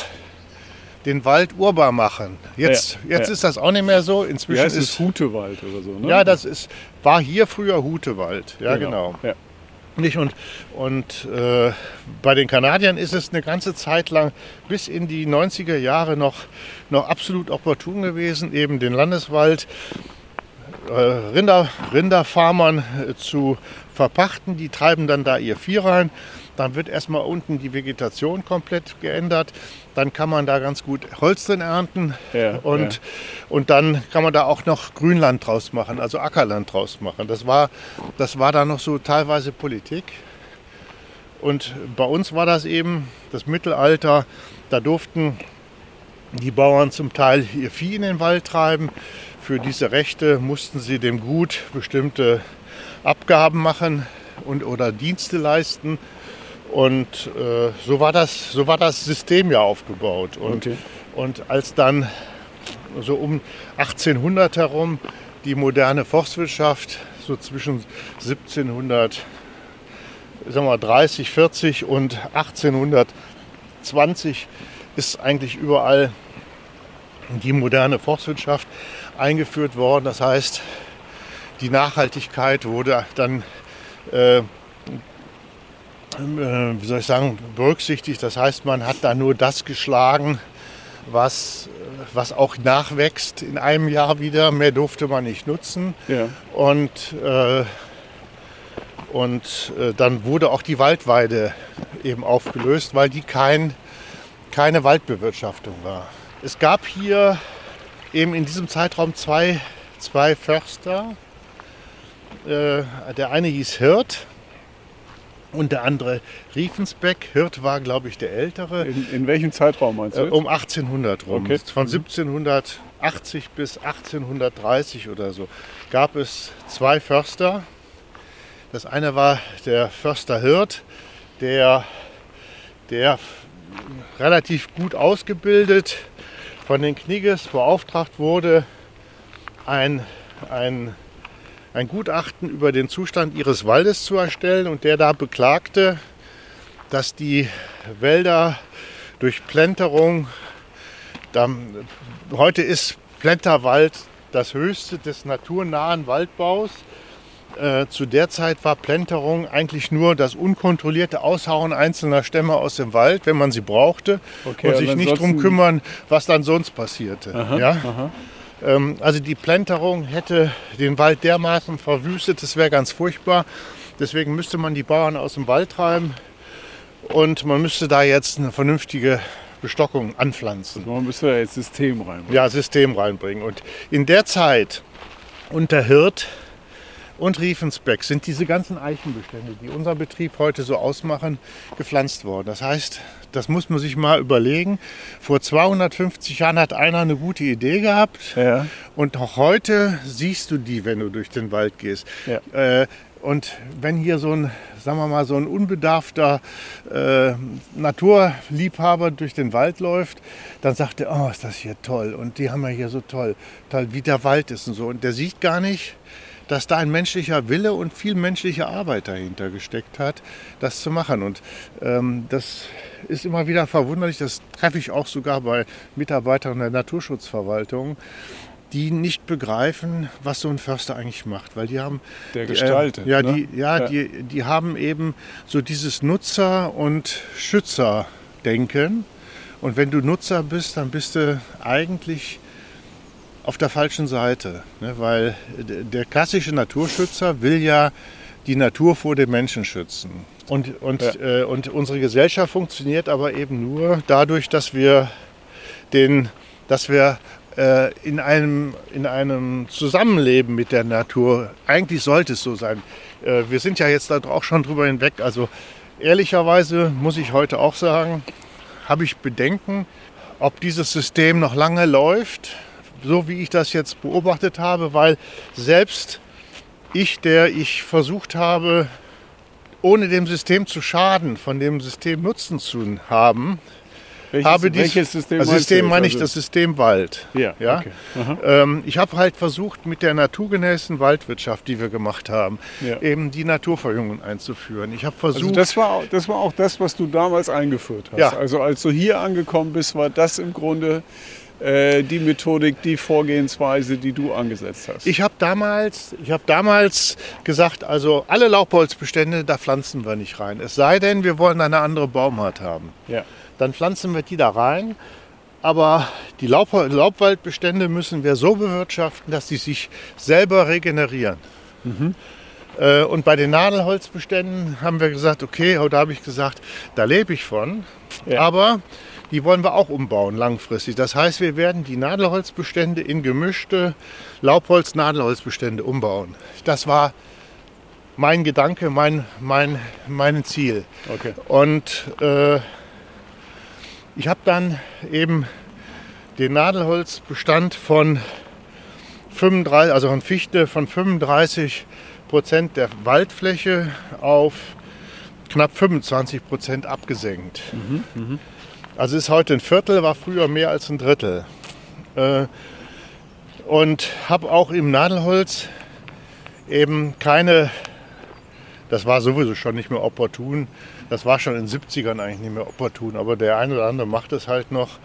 den Wald urbar machen. Jetzt, Ja, jetzt ja. ist das auch nicht mehr so. Inzwischen heißt es? ist Hutewald oder so, ne? ja, das ist war hier früher Hutewald. Ja, genau. Ja. Nicht? Und, und äh, bei den Kanadiern ist es eine ganze Zeit lang bis in die 90er Jahre noch, noch absolut opportun gewesen, eben den Landeswald äh, Rinder, Rinderfarmern äh, zu verpachten. Die treiben dann da ihr Vieh rein. Dann wird erstmal unten die Vegetation komplett geändert. Dann kann man da ganz gut Holz drin ernten. Ja, und, ja. und dann kann man da auch noch Grünland draus machen, also Ackerland draus machen. Das war, das war da noch so teilweise Politik. Und bei uns war das eben das Mittelalter. Da durften die Bauern zum Teil ihr Vieh in den Wald treiben. Für diese Rechte mussten sie dem Gut bestimmte Abgaben machen und, oder Dienste leisten. Und äh, so, war das, so war das System ja aufgebaut. Und, Okay. und als dann so um 1800 herum die moderne Forstwirtschaft so zwischen 1700 sagen wir, 30, 40 und 1820 ist eigentlich überall die moderne Forstwirtschaft eingeführt worden. Das heißt, die Nachhaltigkeit wurde dann, äh, wie soll ich sagen, berücksichtigt. Das heißt, man hat da nur das geschlagen, was, was auch nachwächst in einem Jahr wieder. Mehr durfte man nicht nutzen. Ja. Und, äh, und äh, dann wurde auch die Waldweide eben aufgelöst, weil die kein, keine Waldbewirtschaftung war. Es gab hier eben in diesem Zeitraum zwei, zwei Förster. Äh, der eine hieß Hirt und der andere Riefensbeck. Hirt war, glaube ich, der ältere. In, in welchem Zeitraum meinst du? Äh, um 1800 rum. Okay. Von 1780 bis 1830 oder so gab es zwei Förster. Das eine war der Förster Hirt, der, der relativ gut ausgebildet von den Knigges beauftragt wurde, ein, ein, ein Gutachten über den Zustand ihres Waldes zu erstellen und der da beklagte, dass die Wälder durch Plenterung, da, heute ist Plenterwald das höchste des naturnahen Waldbaus. Äh, zu der Zeit war Plenterung eigentlich nur das unkontrollierte Aushauen einzelner Stämme aus dem Wald, wenn man sie brauchte, Okay, und und sich nicht darum kümmern, was dann sonst passierte. Aha, ja? aha. Ähm, also die Plenterung hätte den Wald dermaßen verwüstet, das wäre ganz furchtbar. Deswegen müsste man die Bauern aus dem Wald treiben und man müsste da jetzt eine vernünftige Bestockung anpflanzen. Man müsste da jetzt System rein. Ja, System reinbringen. Und in der Zeit unter Hirt und Riefensbeck sind diese ganzen Eichenbestände, die unser Betrieb heute so ausmachen, gepflanzt worden. Das heißt, das muss man sich mal überlegen. Vor 250 Jahren hat einer eine gute Idee gehabt. Ja. Und auch heute siehst du die, wenn du durch den Wald gehst. Ja. Äh, und wenn hier so ein, sagen wir mal, so ein unbedarfter äh, Naturliebhaber durch den Wald läuft, dann sagt er, oh, ist das hier toll. Und die haben ja hier so toll, toll, wie der Wald ist und so. Und der sieht gar nicht, dass da ein menschlicher Wille und viel menschliche Arbeit dahinter gesteckt hat, das zu machen. Und ähm, das ist immer wieder verwunderlich, das treffe ich auch sogar bei Mitarbeitern der Naturschutzverwaltung, die nicht begreifen, was so ein Förster eigentlich macht, weil die haben Der die, gestaltet, Äh, ja, ne? die, ja, Ja. Die, die haben eben so dieses Nutzer- und Schützer-Denken. Und wenn du Nutzer bist, dann bist du eigentlich auf der falschen Seite, ne? weil der klassische Naturschützer will ja die Natur vor den Menschen schützen. Und, und, äh, und unsere Gesellschaft funktioniert aber eben nur dadurch, dass wir, den, dass wir äh, in, einem, in einem Zusammenleben mit der Natur. Eigentlich sollte es so sein. Äh, wir sind ja jetzt da auch schon drüber hinweg. Also ehrlicherweise muss ich heute auch sagen, habe ich Bedenken, ob dieses System noch lange läuft, so wie ich das jetzt beobachtet habe, weil selbst ich, der ich versucht habe, ohne dem System zu schaden, von dem System Nutzen zu haben, Welches, habe dies, welches System das System meine ich Also- das System Wald. Ja, ja? okay. Ähm, ich habe halt versucht, mit der naturgemäßen Waldwirtschaft, die wir gemacht haben, Ja. eben die Naturverjüngung einzuführen. Ich habe versucht, Also das war, auch- das war auch das, was du damals eingeführt hast. Ja. Also als du hier angekommen bist, war das im Grunde äh, die Methodik, die Vorgehensweise, die du angesetzt hast. Ich habe damals, ich habe damals gesagt, also alle Laubholzbestände, da pflanzen wir nicht rein. Es sei denn, wir wollen eine andere Baumart haben. ja. Dann pflanzen wir die da rein. Aber die Laub Laubwaldbestände müssen wir so bewirtschaften, dass sie sich selber regenerieren. Äh, Und bei den Nadelholzbeständen haben wir gesagt, okay, da habe ich gesagt, da lebe ich von. Ja. Aber die wollen wir auch umbauen langfristig. Das heißt, wir werden die Nadelholzbestände in gemischte Laubholz-Nadelholzbestände umbauen. Das war mein Gedanke, mein, mein, mein Ziel. Okay. Und äh, ich habe dann eben den Nadelholzbestand von 35, also von Fichte von 35 Prozent der Waldfläche auf knapp 25 Prozent abgesenkt. Also ist heute ein Viertel, war früher mehr als ein Drittel. Äh, und habe auch im Nadelholz eben keine, das war sowieso schon nicht mehr opportun, das war schon in den 70ern eigentlich nicht mehr opportun, aber der eine oder andere macht es halt noch.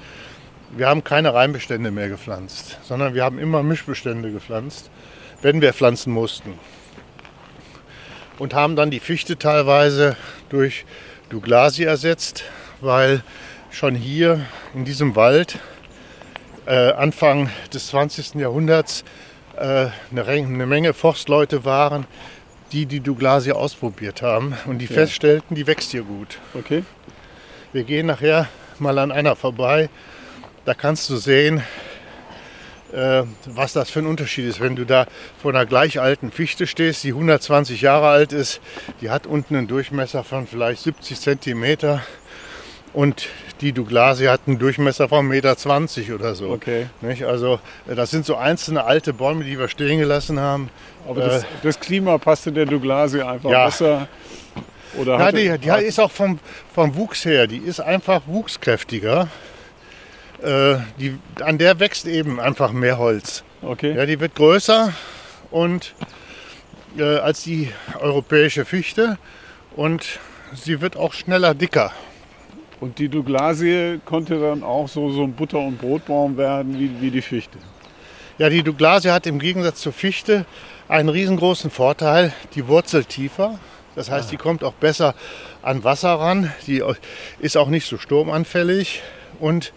Wir haben keine Reimbestände mehr gepflanzt, sondern wir haben immer Mischbestände gepflanzt, wenn wir pflanzen mussten. Und haben dann die Fichte teilweise durch Douglasie ersetzt, weil schon hier in diesem Wald äh, Anfang des 20. Jahrhunderts äh, eine, eine Menge Forstleute waren, die die Douglasie ausprobiert haben und die feststellten, die wächst hier gut. Okay. Wir gehen nachher mal an einer vorbei. Da kannst du sehen, äh, was das für ein Unterschied ist. Wenn du da vor einer gleich alten Fichte stehst, die 120 Jahre alt ist, die hat unten einen Durchmesser von vielleicht 70 Zentimeter und die Douglasie hat einen Durchmesser von 1,20 Meter oder so. Okay. Nicht? Also äh, das sind so einzelne alte Bäume, die wir stehen gelassen haben. Aber das, das Klima passte der Douglasie einfach Ja. besser. Oder Ja, hatte- die, die ist auch vom, vom Wuchs her, die ist einfach wuchskräftiger. Äh, die, an der wächst eben einfach mehr Holz. Okay. Ja, die wird größer und äh, als die europäische Fichte und sie wird auch schneller dicker. Und die Douglasie konnte dann auch so, so ein Butter- und Brotbaum werden wie, wie die Fichte. Ja, die Douglasie hat im Gegensatz zur Fichte einen riesengroßen Vorteil, die Wurzel tiefer. Das heißt, die kommt auch besser an Wasser ran. Die ist auch nicht so sturmanfällig. Und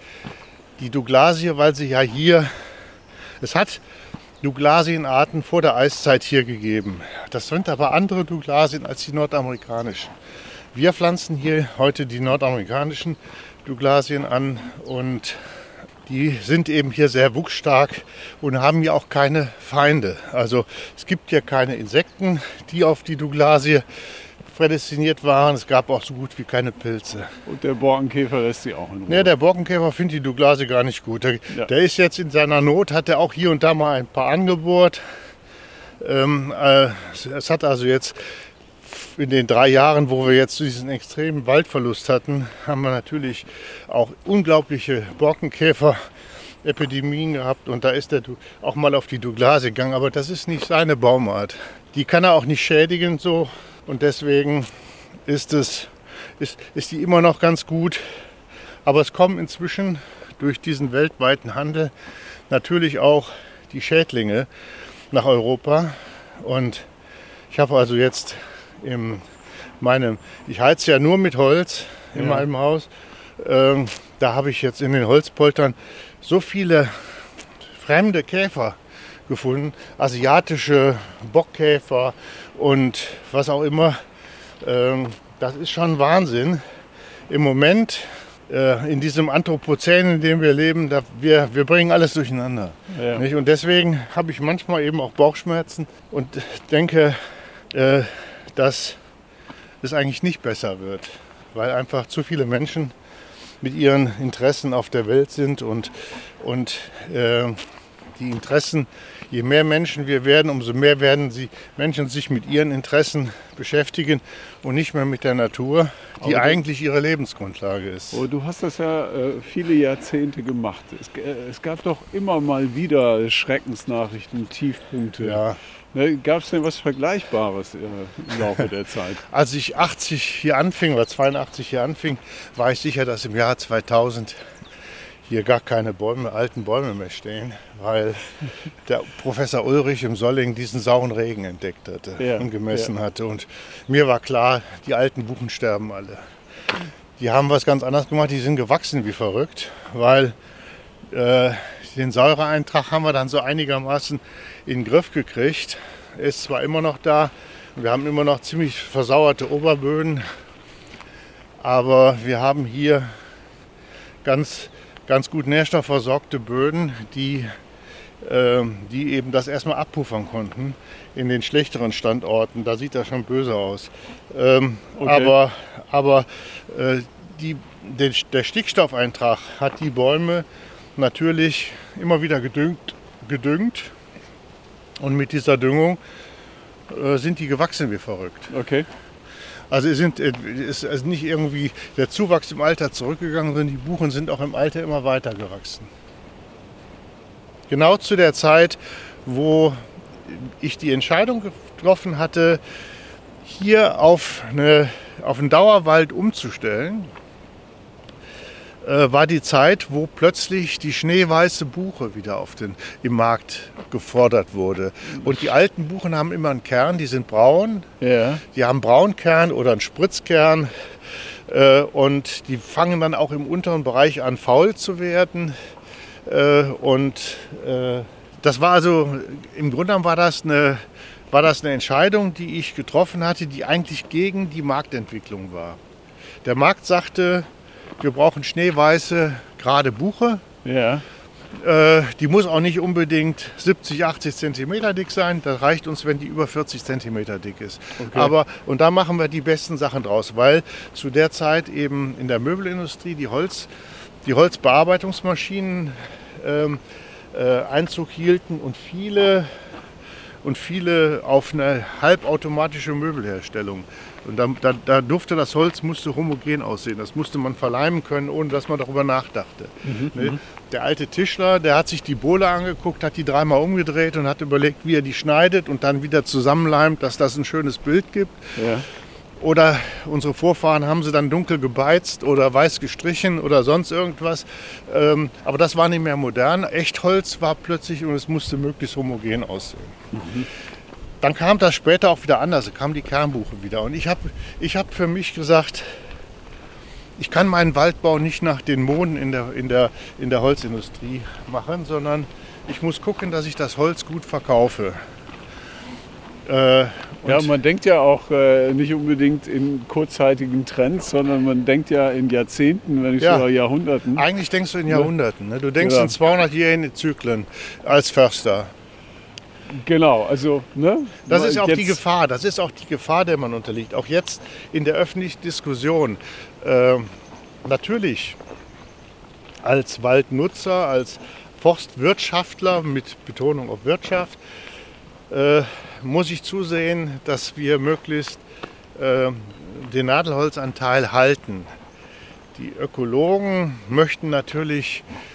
die Douglasie, weil sie ja hier, es hat Douglasienarten vor der Eiszeit hier gegeben. Das sind aber andere Douglasien als die nordamerikanischen. Wir pflanzen hier heute die nordamerikanischen Douglasien an und die sind eben hier sehr wuchsstark und haben hier auch keine Feinde. Also es gibt hier keine Insekten, die auf die Douglasie prädestiniert waren. Es gab auch so gut wie keine Pilze. Und der Borkenkäfer lässt sie auch in Ruhe. Ja, der Borkenkäfer findet die Douglasie gar nicht gut. Der, Ja. der ist jetzt in seiner Not, hat er auch hier und da mal ein paar angebohrt. Ähm, äh, es hat also jetzt in den drei Jahren, wo wir jetzt diesen extremen Waldverlust hatten, haben wir natürlich auch unglaubliche Borkenkäfer-Epidemien gehabt. Und da ist er auch mal auf die Douglasie gegangen. Aber das ist nicht seine Baumart. Die kann er auch nicht schädigen so. Und deswegen ist, es, ist, ist die immer noch ganz gut. Aber es kommen inzwischen durch diesen weltweiten Handel natürlich auch die Schädlinge nach Europa. Und ich habe also jetzt in meinem, ich heize ja nur mit Holz in Ja. meinem Haus. Ähm, da habe ich jetzt in den Holzpoltern so viele fremde Käfer gefunden, asiatische Bockkäfer und was auch immer. Ähm, das ist schon Wahnsinn. Im Moment äh, in diesem Anthropozän, in dem wir leben, da, wir, wir bringen alles durcheinander. Ja. Und deswegen habe ich manchmal eben auch Bauchschmerzen und denke, äh, dass es eigentlich nicht besser wird, weil einfach zu viele Menschen mit ihren Interessen auf der Welt sind und, und äh, die Interessen, je mehr Menschen wir werden, umso mehr werden sie Menschen sich mit ihren Interessen beschäftigen und nicht mehr mit der Natur, die Aber eigentlich ihre Lebensgrundlage ist. Oh, du hast das ja äh, viele Jahrzehnte gemacht. Es, äh, es gab doch immer mal wieder Schreckensnachrichten, Tiefpunkte. Ja. Ne, Gab es denn was Vergleichbares äh, im Laufe der Zeit? [LAUGHS] Als ich 80 hier anfing oder 82 hier anfing, war ich sicher, dass im Jahr 2000 hier gar keine Bäume, alten Bäume mehr stehen, weil [LAUGHS] der Professor Ulrich im Solling diesen sauren Regen entdeckt hatte Ja, und gemessen hatte. Und mir war klar, die alten Buchen sterben alle. Die haben was ganz anderes gemacht, die sind gewachsen wie verrückt, weil äh, den Säureeintrag haben wir dann so einigermaßen in den Griff gekriegt. Er ist zwar immer noch da, wir haben immer noch ziemlich versauerte Oberböden, aber wir haben hier ganz, ganz gut nährstoffversorgte Böden, die, ähm, die eben das erstmal abpuffern konnten in den schlechteren Standorten. Da sieht das schon böse aus. Ähm, Okay. Aber, aber äh, die, der, der Stickstoffeintrag hat die Bäume natürlich immer wieder gedüngt, gedüngt. Und mit dieser Düngung äh, sind die gewachsen wie verrückt. Okay. Also es sind, äh, es ist nicht irgendwie der Zuwachs im Alter zurückgegangen, sondern die Buchen sind auch im Alter immer weiter gewachsen. Genau zu der Zeit, wo ich die Entscheidung getroffen hatte, hier auf, eine, auf einen Dauerwald umzustellen, war die Zeit, wo plötzlich die schneeweiße Buche wieder auf den, im Markt gefordert wurde. Und die alten Buchen haben immer einen Kern, die sind braun, Ja. die haben Braunkern oder einen Spritzkern äh, und die fangen dann auch im unteren Bereich an faul zu werden. Äh, und äh, das war also, im Grunde genommen war das, eine, war das eine Entscheidung, die ich getroffen hatte, die eigentlich gegen die Marktentwicklung war. Der Markt sagte, wir brauchen schneeweiße, gerade Buche. Ja. Äh, die muss auch nicht unbedingt 70, 80 Zentimeter dick sein. Das reicht uns, wenn die über 40 Zentimeter dick ist. Aber, und da machen wir die besten Sachen draus, weil zu der Zeit eben in der Möbelindustrie die, Holz, die Holzbearbeitungsmaschinen ähm, äh, Einzug hielten und viele, und viele auf eine halbautomatische Möbelherstellung. Und da, da, da durfte das Holz musste homogen aussehen. Das musste man verleimen können, ohne dass man darüber nachdachte. Ne? Der alte Tischler, der hat sich die Bohle angeguckt, hat die dreimal umgedreht und hat überlegt, wie er die schneidet und dann wieder zusammenleimt, dass das ein schönes Bild gibt. Ja. Oder unsere Vorfahren haben sie dann dunkel gebeizt oder weiß gestrichen oder sonst irgendwas. Ähm, aber das war nicht mehr modern. Echtholz war plötzlich und es musste möglichst homogen aussehen. Dann kam das später auch wieder anders, da kam die Kernbuche wieder. Und ich habe ich hab für mich gesagt, ich kann meinen Waldbau nicht nach den Moden in der, in, der, in der Holzindustrie machen, sondern ich muss gucken, dass ich das Holz gut verkaufe. Äh, Ja, man denkt ja auch äh, nicht unbedingt in kurzzeitigen Trends, sondern man denkt ja in Jahrzehnten, wenn nicht Ja. sogar Jahrhunderten. Eigentlich denkst du in Jahrhunderten. Ne? Du denkst Ja. in 200-jährigen Zyklen als Förster. Genau, also, ne? Das ist auch die Jetzt- Gefahr. Das ist auch die Gefahr, der man unterliegt. Auch jetzt in der öffentlichen Diskussion. Ähm, natürlich als Waldnutzer, als Forstwirtschaftler mit Betonung auf Wirtschaft, äh, muss ich zusehen, dass wir möglichst äh, den Nadelholzanteil halten. Die Ökologen möchten natürlich äh,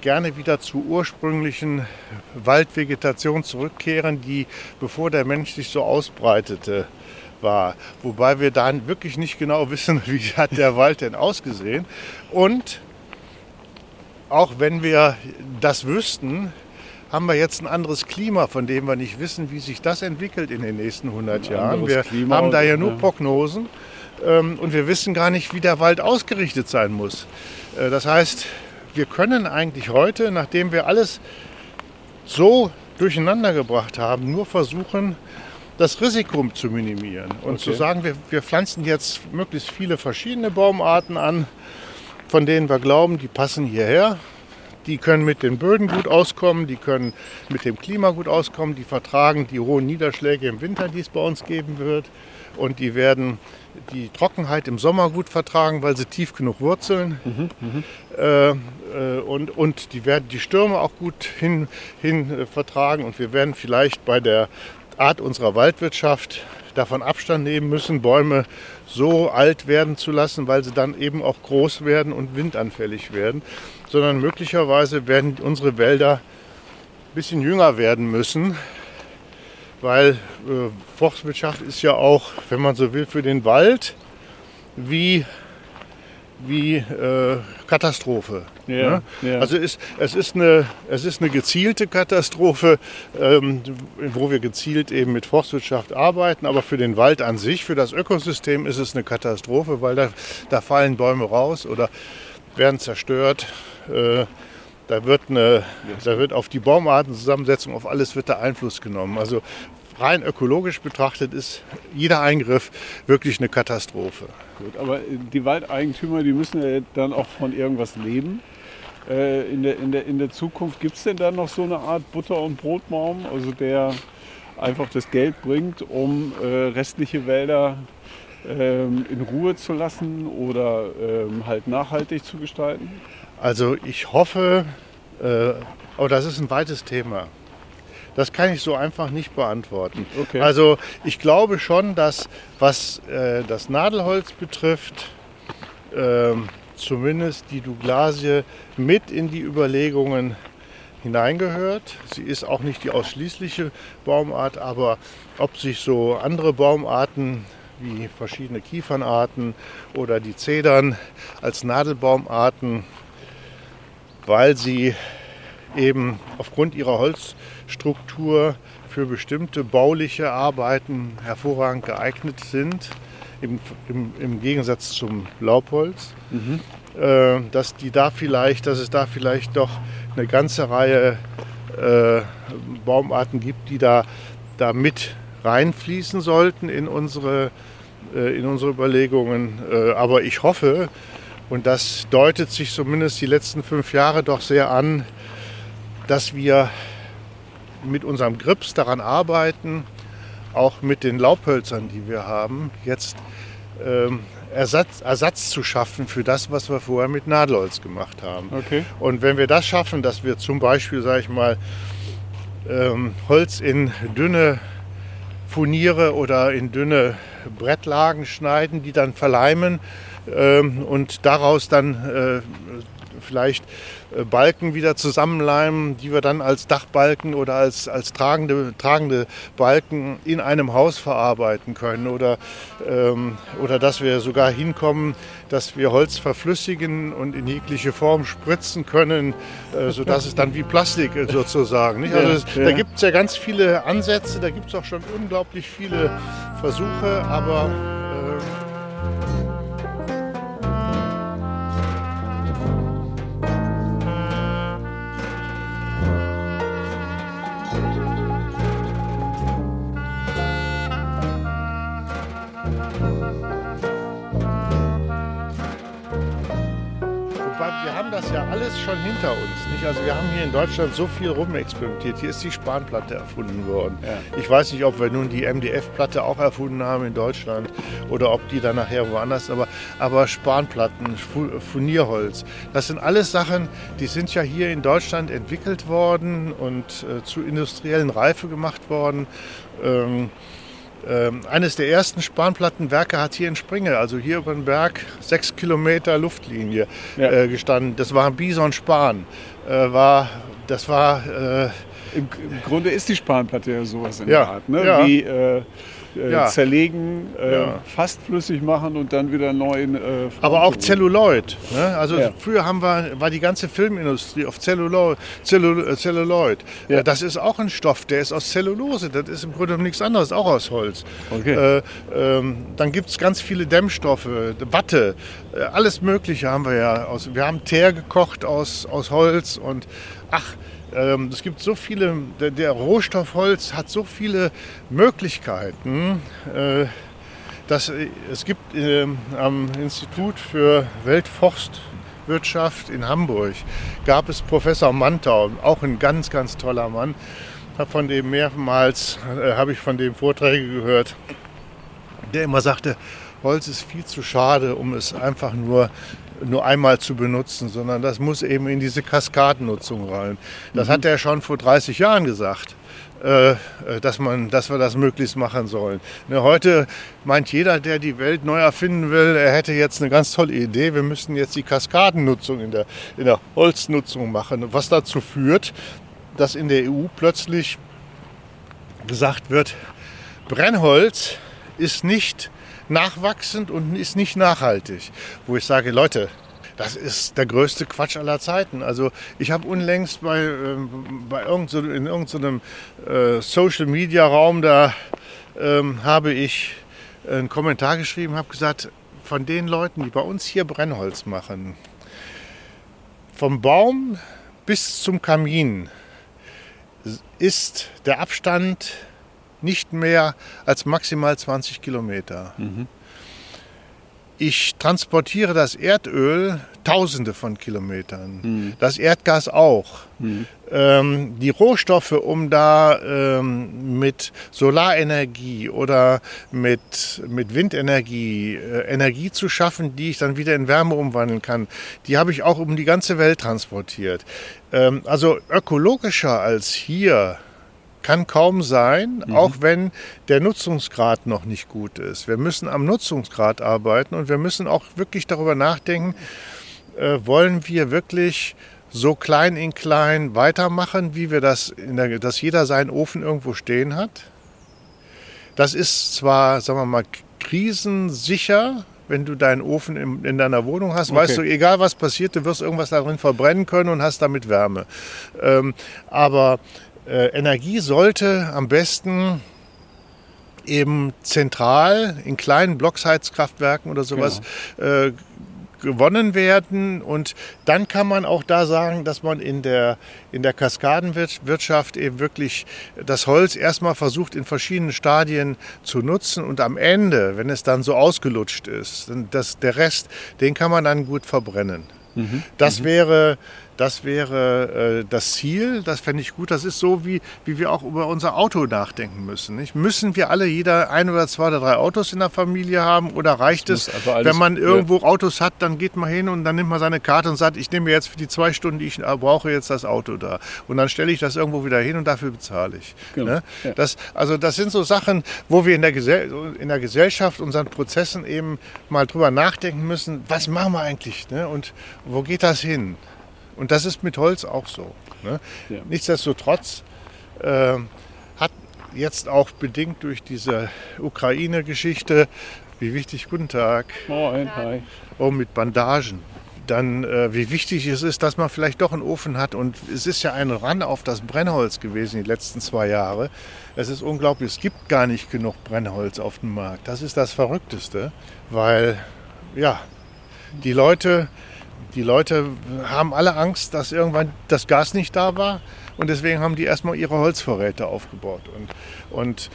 gerne wieder zur ursprünglichen Waldvegetation zurückkehren, die bevor der Mensch sich so ausbreitete war. Wobei wir dann wirklich nicht genau [LAUGHS] wissen, wie hat der Wald denn ausgesehen. Und auch wenn wir das wüssten, haben wir jetzt ein anderes Klima, von dem wir nicht wissen, wie sich das entwickelt in den nächsten 100 Jahren. Wir Klima haben da ja nur ja. Prognosen ähm, und wir wissen gar nicht, wie der Wald ausgerichtet sein muss. Äh, das heißt, wir können eigentlich heute, nachdem wir alles so durcheinander gebracht haben, nur versuchen, das Risiko zu minimieren und zu Okay. sagen, wir, wir pflanzen jetzt möglichst viele verschiedene Baumarten an von denen wir glauben, die passen hierher. Die können mit den Böden gut auskommen, die können mit dem Klima gut auskommen, die vertragen die hohen Niederschläge im Winter, die es bei uns geben wird. Und die werden die Trockenheit im Sommer gut vertragen, weil sie tief genug wurzeln. Äh, äh, und, und die werden die Stürme auch gut hin, hin äh, vertragen. Und wir werden vielleicht bei der Art unserer Waldwirtschaft davon Abstand nehmen müssen, Bäume so alt werden zu lassen, weil sie dann eben auch groß werden und windanfällig werden, sondern möglicherweise werden unsere Wälder ein bisschen jünger werden müssen, weil äh, Forstwirtschaft ist ja auch, wenn man so will, für den Wald wie, wie äh, Katastrophe. Ja, ne? ja. Also ist, es, ist eine, es ist eine gezielte Katastrophe, ähm, wo wir gezielt eben mit Forstwirtschaft arbeiten, aber für den Wald an sich, für das Ökosystem ist es eine Katastrophe, weil da, da fallen Bäume raus oder werden zerstört. Äh, da wird, eine, da wird auf die Baumartenzusammensetzung, auf alles wird da Einfluss genommen. Also rein ökologisch betrachtet ist jeder Eingriff wirklich eine Katastrophe. Gut, aber die Waldeigentümer, die müssen ja dann auch von irgendwas leben. Äh, in, der, in, der, in der Zukunft gibt es denn dann noch so eine Art Butter- und Brotbaum, also der einfach das Geld bringt, um äh, restliche Wälder ähm, in Ruhe zu lassen oder ähm, halt nachhaltig zu gestalten? Also ich hoffe, äh, aber das ist ein weites Thema. Das kann ich so einfach nicht beantworten. Okay. Also ich glaube schon, dass was äh, das Nadelholz betrifft, ähm, zumindest die Douglasie mit in die Überlegungen hineingehört. Sie ist auch nicht die ausschließliche Baumart, aber ob sich so andere Baumarten wie verschiedene Kiefernarten oder die Zedern als Nadelbaumarten, weil sie eben aufgrund ihrer Holzstruktur für bestimmte bauliche Arbeiten hervorragend geeignet sind, im, im, im Gegensatz zum Laubholz, äh, dass, die da vielleicht, dass es da vielleicht doch eine ganze Reihe äh, Baumarten gibt, die da, da mit reinfließen sollten in unsere, äh, in unsere Überlegungen. Äh, aber ich hoffe, und das deutet sich zumindest die letzten fünf Jahre doch sehr an, dass wir mit unserem Grips daran arbeiten, auch mit den Laubhölzern, die wir haben, jetzt ähm, Ersatz, Ersatz zu schaffen für das, was wir vorher mit Nadelholz gemacht haben. Okay. Und wenn wir das schaffen, dass wir zum Beispiel, sage ich mal, ähm, Holz in dünne Furniere oder in dünne Brettlagen schneiden, die dann verleimen und daraus dann äh, vielleicht äh, Balken wieder zusammenleimen, die wir dann als Dachbalken oder als, als tragende, tragende Balken in einem Haus verarbeiten können. Oder, ähm, oder dass wir sogar hinkommen, dass wir Holz verflüssigen und in jegliche Form spritzen können, äh, sodass es dann wie Plastik äh, sozusagen. Nicht? Also es. Da gibt es ja ganz viele Ansätze, da gibt es auch schon unglaublich viele Versuche, aber äh, das ja alles schon hinter uns. Nicht? Also wir haben hier in Deutschland so viel rumexperimentiert. Hier ist die Spanplatte erfunden worden. Ja. Ich weiß nicht, ob wir nun die MDF-Platte auch erfunden haben in Deutschland oder ob die dann nachher woanders. Aber, aber Spanplatten, Fu- Furnierholz, das sind alles Sachen, die sind ja hier in Deutschland entwickelt worden und äh, zu industriellen Reife gemacht worden. Ähm, eines der ersten Spanplattenwerke hat hier in Springe, also hier über den Berg, sechs Kilometer Luftlinie Ja. äh, gestanden. Das war ein Bison Span. Äh, war, das war äh, Im, Im Grunde ist die Spanplatte ja sowas in Ja, der Art, ne? ja. wie äh, Ja. zerlegen, äh, Ja. fast flüssig machen und dann wieder neu in äh, aber auch Celluloid. Ne? Also Ja. früher haben wir, war die ganze Filmindustrie auf Cellu äh, Celluloid. Ja. Äh, Das ist auch ein Stoff, der ist aus Zellulose. Das ist im Grunde nichts anderes, auch aus Holz. Okay. Äh, ähm, dann gibt es ganz viele Dämmstoffe, Watte, äh, alles Mögliche haben wir ja. Aus, wir haben Teer gekocht aus, aus Holz und ach, ähm, es gibt so viele, der, der Rohstoff Holz hat so viele Möglichkeiten. Äh, dass, äh, es gibt ähm, am Institut für Forstwirtschaft in Hamburg gab es Professor Mantau, auch ein ganz, ganz toller Mann. Hab von dem mehrmals äh, habe ich von dem Vorträge gehört, der immer sagte, Holz ist viel zu schade, um es einfach nur nur einmal zu benutzen, sondern das muss eben in diese Kaskadennutzung rein. Das mhm. hat er schon vor 30 Jahren gesagt. Äh, dass, man, dass wir das möglichst machen sollen. Ne, heute meint jeder, der die Welt neu erfinden will, er hätte jetzt eine ganz tolle Idee. Wir müssen jetzt die Kaskadennutzung in der, in der Holznutzung machen, was dazu führt, dass in der EU plötzlich gesagt wird, Brennholz ist nicht nachwachsend und ist nicht nachhaltig. Wo ich sage, Leute, das ist der größte Quatsch aller Zeiten. Also ich habe unlängst bei, äh, bei irgend so, in irgendeinem äh, Social Media Raum, da ähm, habe ich einen Kommentar geschrieben, habe gesagt, von den Leuten, die bei uns hier Brennholz machen, vom Baum bis zum Kamin ist der Abstand nicht mehr als maximal 20 Kilometer. Mhm. Ich transportiere das Erdöl tausende von Kilometern, mhm. das Erdgas auch. Mhm. Ähm, die Rohstoffe, um da ähm, mit Solarenergie oder mit, mit Windenergie äh, Energie zu schaffen, die ich dann wieder in Wärme umwandeln kann, die habe ich auch um die ganze Welt transportiert. Ähm, also ökologischer als hier kann kaum sein, mhm. auch wenn der Nutzungsgrad noch nicht gut ist. Wir müssen am Nutzungsgrad arbeiten und wir müssen auch wirklich darüber nachdenken, äh, wollen wir wirklich so klein in klein weitermachen, wie wir das, der, dass jeder seinen Ofen irgendwo stehen hat. Das ist zwar, sagen wir mal, krisensicher, wenn du deinen Ofen in, in deiner Wohnung hast, okay. weißt du, egal was passiert, du wirst irgendwas darin verbrennen können und hast damit Wärme. Ähm, aber Energie sollte am besten eben zentral in kleinen Blocksheizkraftwerken oder sowas genau. äh, gewonnen werden. Und dann kann man auch da sagen, dass man in der, in der Kaskadenwirtschaft eben wirklich das Holz erstmal versucht in verschiedenen Stadien zu nutzen und am Ende, wenn es dann so ausgelutscht ist, das, der Rest, den kann man dann gut verbrennen. Mhm. Das mhm. wäre das wäre äh, das Ziel. Das fände ich gut. Das ist so, wie, wie wir auch über unser Auto nachdenken müssen. Nicht? Müssen wir alle jeder ein oder zwei oder drei Autos in der Familie haben? Oder reicht es, also alles, wenn man irgendwo ja. Autos hat, dann geht man hin und dann nimmt man seine Karte und sagt, ich nehme jetzt für die zwei Stunden, die ich brauche, jetzt das Auto da. Und dann stelle ich das irgendwo wieder hin und dafür bezahle ich. Genau. Ne? Ja. Das, also das sind so Sachen, wo wir in der, Gesell in der Gesellschaft, unseren Prozessen eben mal drüber nachdenken müssen, was machen wir eigentlich ne? und wo geht das hin? Und das ist mit Holz auch so. Ne? Ja. Nichtsdestotrotz äh, hat jetzt auch bedingt durch diese Ukraine-Geschichte, wie wichtig, guten Tag. Moin, hi. Oh, mit Bandagen. Dann, äh, wie wichtig es ist, dass man vielleicht doch einen Ofen hat. Und es ist ja ein Ran auf das Brennholz gewesen die letzten zwei Jahre. Es ist unglaublich, es gibt gar nicht genug Brennholz auf dem Markt. Das ist das Verrückteste, weil, ja, die Leute die Leute haben alle Angst, dass irgendwann das Gas nicht da war und deswegen haben die erstmal ihre Holzvorräte aufgebaut. Und, und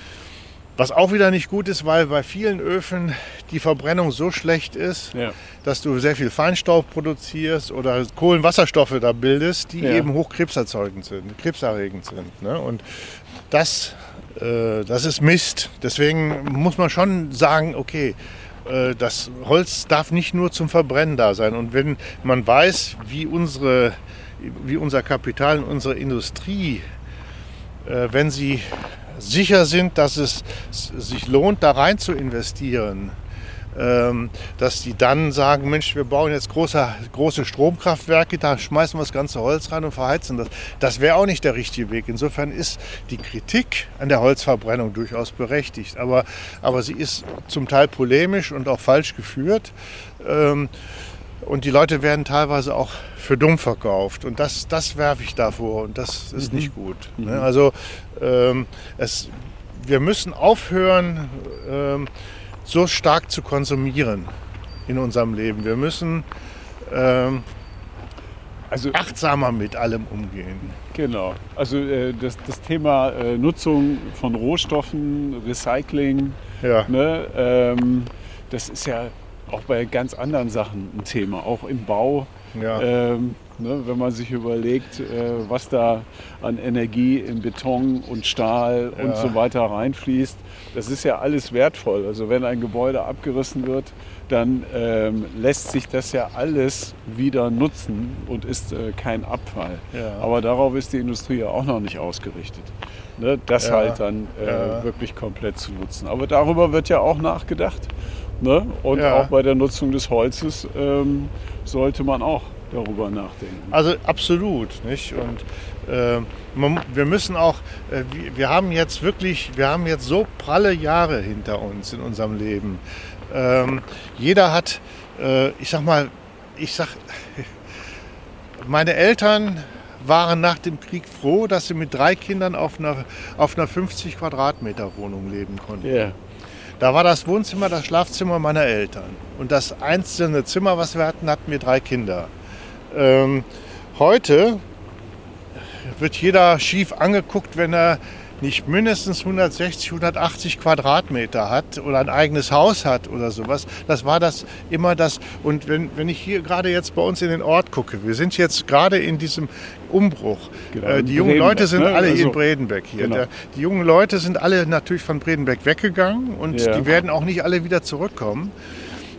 was auch wieder nicht gut ist, weil bei vielen Öfen die Verbrennung so schlecht ist, ja. dass du sehr viel Feinstaub produzierst oder Kohlenwasserstoffe da bildest, die ja. eben hochkrebserzeugend sind, krebserregend sind. Ne? Und das, äh, das ist Mist. Deswegen muss man schon sagen, okay, das Holz darf nicht nur zum Verbrennen da sein. Und wenn man weiß, wie, unsere, wie unser Kapital und unsere Industrie, äh, wenn sie sicher sind, dass es sich lohnt, da rein zu investieren, dass die dann sagen, Mensch, wir bauen jetzt große, große Stromkraftwerke, da schmeißen wir das ganze Holz rein und verheizen das. Das wäre auch nicht der richtige Weg. Insofern ist die Kritik an der Holzverbrennung durchaus berechtigt, aber, aber sie ist zum Teil polemisch und auch falsch geführt. Ähm, und die Leute werden teilweise auch für dumm verkauft. Und das, das werfe ich davor und das ist mhm. nicht gut. Ne? Mhm. Also ähm, es, wir müssen aufhören, ähm, so stark zu konsumieren in unserem Leben. Wir müssen ähm, also achtsamer mit allem umgehen. Genau. Also äh, das, das Thema äh, Nutzung von Rohstoffen, Recycling, ja. ne, ähm, das ist ja auch bei ganz anderen Sachen ein Thema, auch im Bau. Ja. Ähm, ne, wenn man sich überlegt, äh, was da an Energie in Beton und Stahl und Ja. so weiter reinfließt, das ist ja alles wertvoll. Also wenn ein Gebäude abgerissen wird, dann ähm, lässt sich das ja alles wieder nutzen und ist äh, kein Abfall. Ja. Aber darauf ist die Industrie ja auch noch nicht ausgerichtet. Ne, das Ja. halt dann äh, wirklich komplett zu nutzen. Aber darüber wird ja auch nachgedacht. Ne? Und auch bei der Nutzung des Holzes ähm, sollte man auch darüber nachdenken. Also absolut, nicht? Und äh, man, wir müssen auch, äh, wir, haben jetzt wirklich, wir haben jetzt so pralle Jahre hinter uns in unserem Leben. Ähm, jeder hat, äh, ich sag mal, ich sag, [LAUGHS] meine Eltern waren nach dem Krieg froh, dass sie mit drei Kindern auf einer, auf einer 50 Quadratmeter Wohnung leben konnten. Ja. Da war das Wohnzimmer das Schlafzimmer meiner Eltern. Und das einzelne Zimmer, was wir hatten, hatten wir drei Kinder. Ähm, heute wird jeder schief angeguckt, wenn er nicht mindestens 160, 180 Quadratmeter hat oder ein eigenes Haus hat oder sowas. Das war das immer das. Und wenn, wenn ich hier gerade jetzt bei uns in den Ort gucke, wir sind jetzt gerade in diesem Umbruch. Genau, äh, die jungen Bredenbeck, Leute sind ne? alle hier in Also, Bredenbeck hier. genau. Der, die jungen Leute sind alle natürlich von Bredenbeck weggegangen und Ja. die werden auch nicht alle wieder zurückkommen.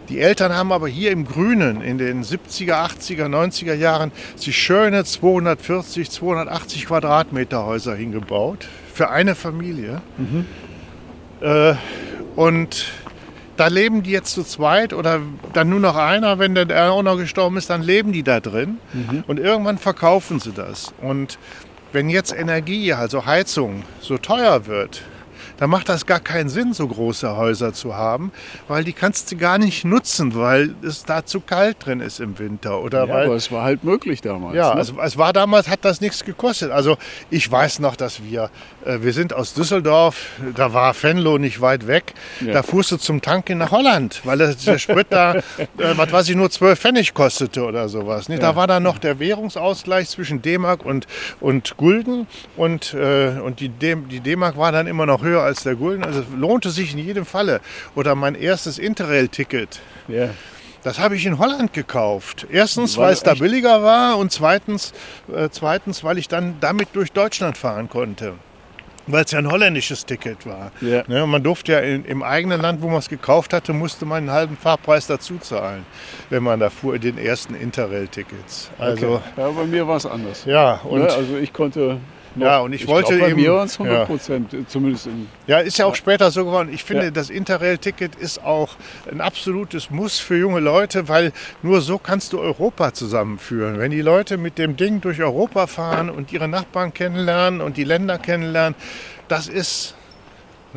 Die Eltern haben aber hier im Grünen in den 70er, 80er, 90er Jahren sich schöne 240, 280 Quadratmeter Häuser hingebaut für eine Familie. Äh, und da leben die jetzt zu zweit oder dann nur noch einer, wenn der auch noch gestorben ist, dann leben die da drin und irgendwann verkaufen sie das. Und wenn jetzt Energie, also Heizung, so teuer wird, dann macht das gar keinen Sinn, so große Häuser zu haben, weil die kannst du gar nicht nutzen, weil es da zu kalt drin ist im Winter. Oder Ja, weil, aber es war halt möglich damals. ja, ne? also es war damals, hat das nichts gekostet. Also ich weiß noch, dass wir, wir sind aus Düsseldorf, da war Venlo nicht weit weg. Ja. Da fuhrst du zum Tanken nach Holland, weil das, der Sprit da, [LAUGHS] äh, was weiß ich, nur 12 Pfennig kostete oder sowas. Nicht? Da war dann noch der Währungsausgleich zwischen D-Mark und, und Gulden und, äh, und die D-Mark war dann immer noch höher als der Gulden. Also lohnte sich in jedem Falle. Oder mein erstes Interrail-Ticket. ja. Das habe ich in Holland gekauft. Erstens, War weil es da billiger war und zweitens, äh, zweitens, weil ich dann damit durch Deutschland fahren konnte. Weil es ja ein holländisches Ticket war. Ja. Ne, man durfte ja in, im eigenen Land, wo man es gekauft hatte, musste man einen halben Fahrpreis dazu zahlen, wenn man da fuhr in den ersten Interrail-Tickets. Also okay. ja, bei mir war es anders. ja, und ne? Also ich konnte. Noch, Ja, und ich wollte glaub, bei eben- mir waren es 100 ja. Prozent, zumindest in Ja, ist ja auch später so geworden. Ich finde, Ja. das Interrail-Ticket ist auch ein absolutes Muss für junge Leute, weil nur so kannst du Europa zusammenführen. Wenn die Leute mit dem Ding durch Europa fahren und ihre Nachbarn kennenlernen und die Länder kennenlernen, das ist,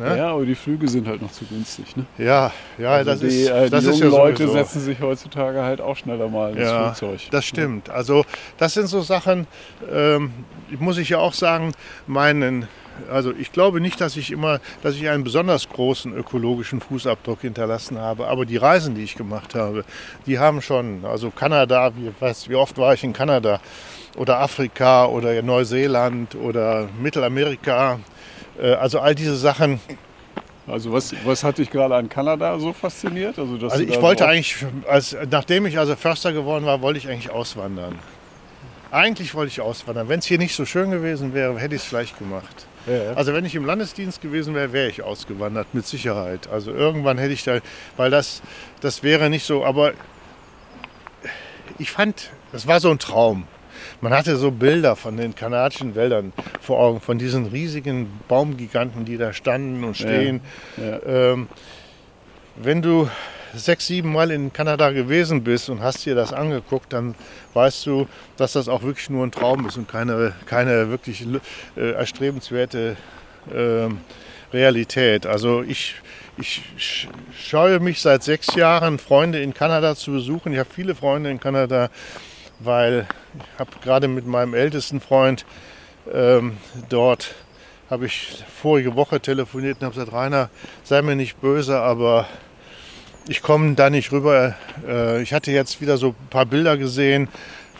Ne? Ja, aber die Flüge sind halt noch zu günstig. Ne? ja, ja, Also das die, ist, äh, das die ist jungen ja Leute sowieso. setzen sich heutzutage halt auch schneller mal ins Ja, Flugzeug. das stimmt. Also das sind so Sachen, ähm, muss ich ja auch sagen, meinen, also ich glaube nicht, dass ich immer, dass ich einen besonders großen ökologischen Fußabdruck hinterlassen habe, aber die Reisen, die ich gemacht habe, die haben schon, also Kanada, wie, weiß, wie oft war ich in Kanada oder Afrika oder Neuseeland oder Mittelamerika, also all diese Sachen, Also was, was hat dich gerade an Kanada so fasziniert? Also, Also ich wollte eigentlich, als, nachdem ich also Förster geworden war, wollte ich eigentlich auswandern. Eigentlich wollte ich auswandern. Wenn es hier nicht so schön gewesen wäre, hätte ich es vielleicht gemacht. Ja, Also wenn ich im Landesdienst gewesen wäre, wäre ich ausgewandert, mit Sicherheit. Also irgendwann hätte ich da, weil das, das wäre nicht so, aber ich fand, das war so ein Traum. Man hatte so Bilder von den kanadischen Wäldern vor Augen, von diesen riesigen Baumgiganten, die da standen und stehen. ja. Ähm, wenn du sechs, sieben Mal in Kanada gewesen bist und hast dir das angeguckt, dann weißt du, dass das auch wirklich nur ein Traum ist und keine, keine wirklich äh, erstrebenswerte ähm, Realität. Also ich, ich sch- scheue mich seit sechs Jahren, Freunde in Kanada zu besuchen. Ich habe viele Freunde in Kanada, weil ich habe gerade mit meinem ältesten Freund ähm, dort habe ich vorige Woche telefoniert und habe gesagt, Rainer, sei mir nicht böse, aber ich komme da nicht rüber. Äh, Ich hatte jetzt wieder so ein paar Bilder gesehen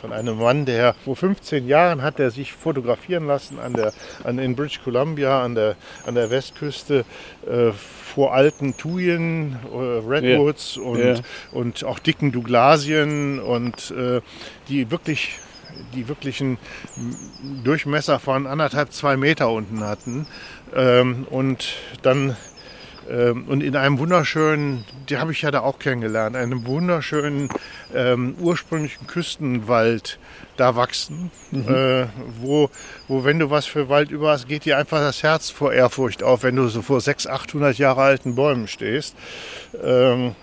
von einem Mann, der vor 15 Jahren hat er sich fotografieren lassen an der, an, in British Columbia an der, an der Westküste äh, vor alten Thujen, äh, Redwoods Ja. und, Ja. und auch dicken Douglasien und äh, die wirklich die wirklichen Durchmesser von anderthalb, zwei Meter unten hatten. Ähm, und dann und in einem wunderschönen, die habe ich ja da auch kennengelernt, einem wunderschönen ähm, ursprünglichen Küstenwald da wachsen, äh, wo, wo wenn du was für Wald über hast, geht dir einfach das Herz vor Ehrfurcht auf, wenn du so vor 600, 800 Jahre alten Bäumen stehst. Ähm,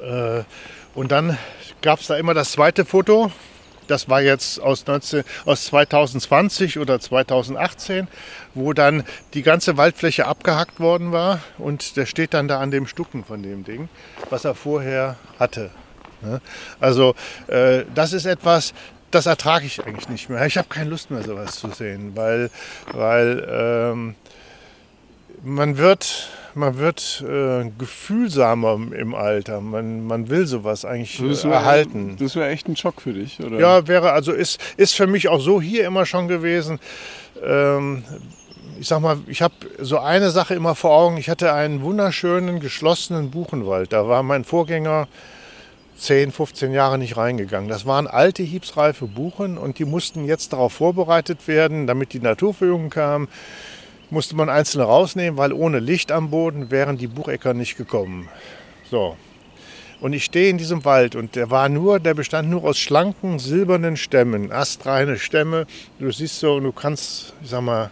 äh, und dann gab es da immer das zweite Foto. Das war jetzt aus, 19, aus 2020 oder 2018, wo dann die ganze Waldfläche abgehackt worden war. Und der steht dann da an dem Stucken von dem Ding, was er vorher hatte. Ne? Also äh, das ist etwas, das ertrage ich eigentlich nicht mehr. Ich habe keine Lust mehr, sowas zu sehen, weil, weil ähm, man wird, man wird äh, gefühlsamer im Alter. Man, man will sowas eigentlich äh, Das wär- erhalten. Das wäre echt ein Schock für dich, oder? Ja, wäre also ist, ist für mich auch so hier immer schon gewesen. Ähm, ich sag mal, ich habe so eine Sache immer vor Augen. Ich hatte einen wunderschönen geschlossenen Buchenwald. Da war mein Vorgänger 10, 15 Jahre nicht reingegangen. Das waren alte, hiebsreife Buchen und die mussten jetzt darauf vorbereitet werden, damit die Naturverjüngung kam. Musste man einzelne rausnehmen, weil ohne Licht am Boden wären die Buchecker nicht gekommen. So, und ich stehe in diesem Wald und der war nur, der bestand nur aus schlanken, silbernen Stämmen, astreine Stämme. Du siehst so und du kannst, ich sag mal,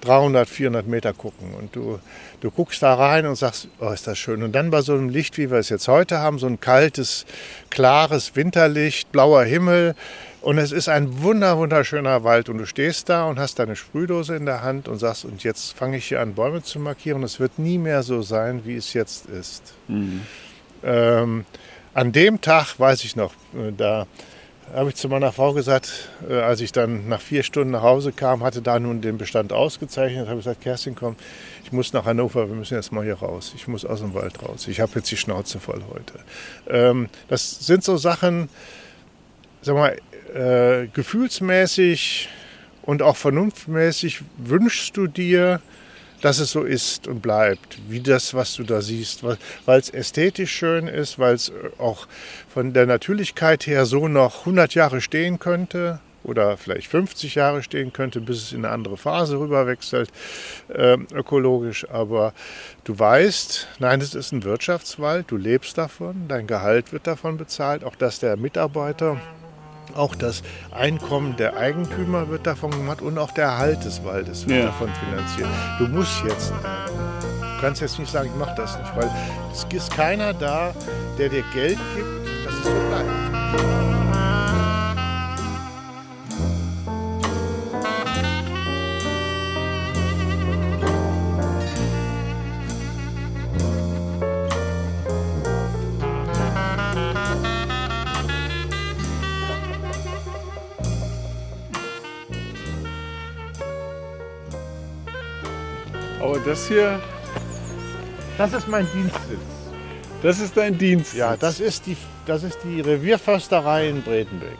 300, 400 Meter gucken. Und du, du guckst da rein und sagst, oh, ist das schön. Und dann bei so einem Licht, wie wir es jetzt heute haben, so ein kaltes, klares Winterlicht, blauer Himmel. Und es ist ein wunder, wunderschöner Wald. Und du stehst da und hast deine Sprühdose in der Hand und sagst, und jetzt fange ich hier an, Bäume zu markieren. Es wird nie mehr so sein, wie es jetzt ist. Ähm, an dem Tag, weiß ich noch, äh, da habe ich zu meiner Frau gesagt, äh, als ich dann nach vier Stunden nach Hause kam, hatte da nun den Bestand ausgezeichnet, habe gesagt, Kerstin, komm, ich muss nach Hannover, wir müssen jetzt mal hier raus. Ich muss aus dem Wald raus. Ich habe jetzt die Schnauze voll heute. Ähm, das sind so Sachen, sag mal, äh, gefühlsmäßig und auch vernunftmäßig wünschst du dir, dass es so ist und bleibt, wie das, was du da siehst, weil es ästhetisch schön ist, weil es auch von der Natürlichkeit her so noch 100 Jahre stehen könnte oder vielleicht 50 Jahre stehen könnte, bis es in eine andere Phase rüberwechselt, ähm, ökologisch. Aber du weißt, nein, es ist ein Wirtschaftswald, du lebst davon, dein Gehalt wird davon bezahlt, auch dass der Mitarbeiter auch das Einkommen der Eigentümer wird davon gemacht und auch der Erhalt des Waldes wird Ja. davon finanziert. Du musst jetzt, du kannst jetzt nicht sagen, ich mache das nicht, weil es ist keiner da, der dir Geld gibt, es. Aber das hier, Das ist mein Dienstsitz. Das ist dein Dienst. Ja, das ist die, das ist die Revierförsterei in Bredenbeck.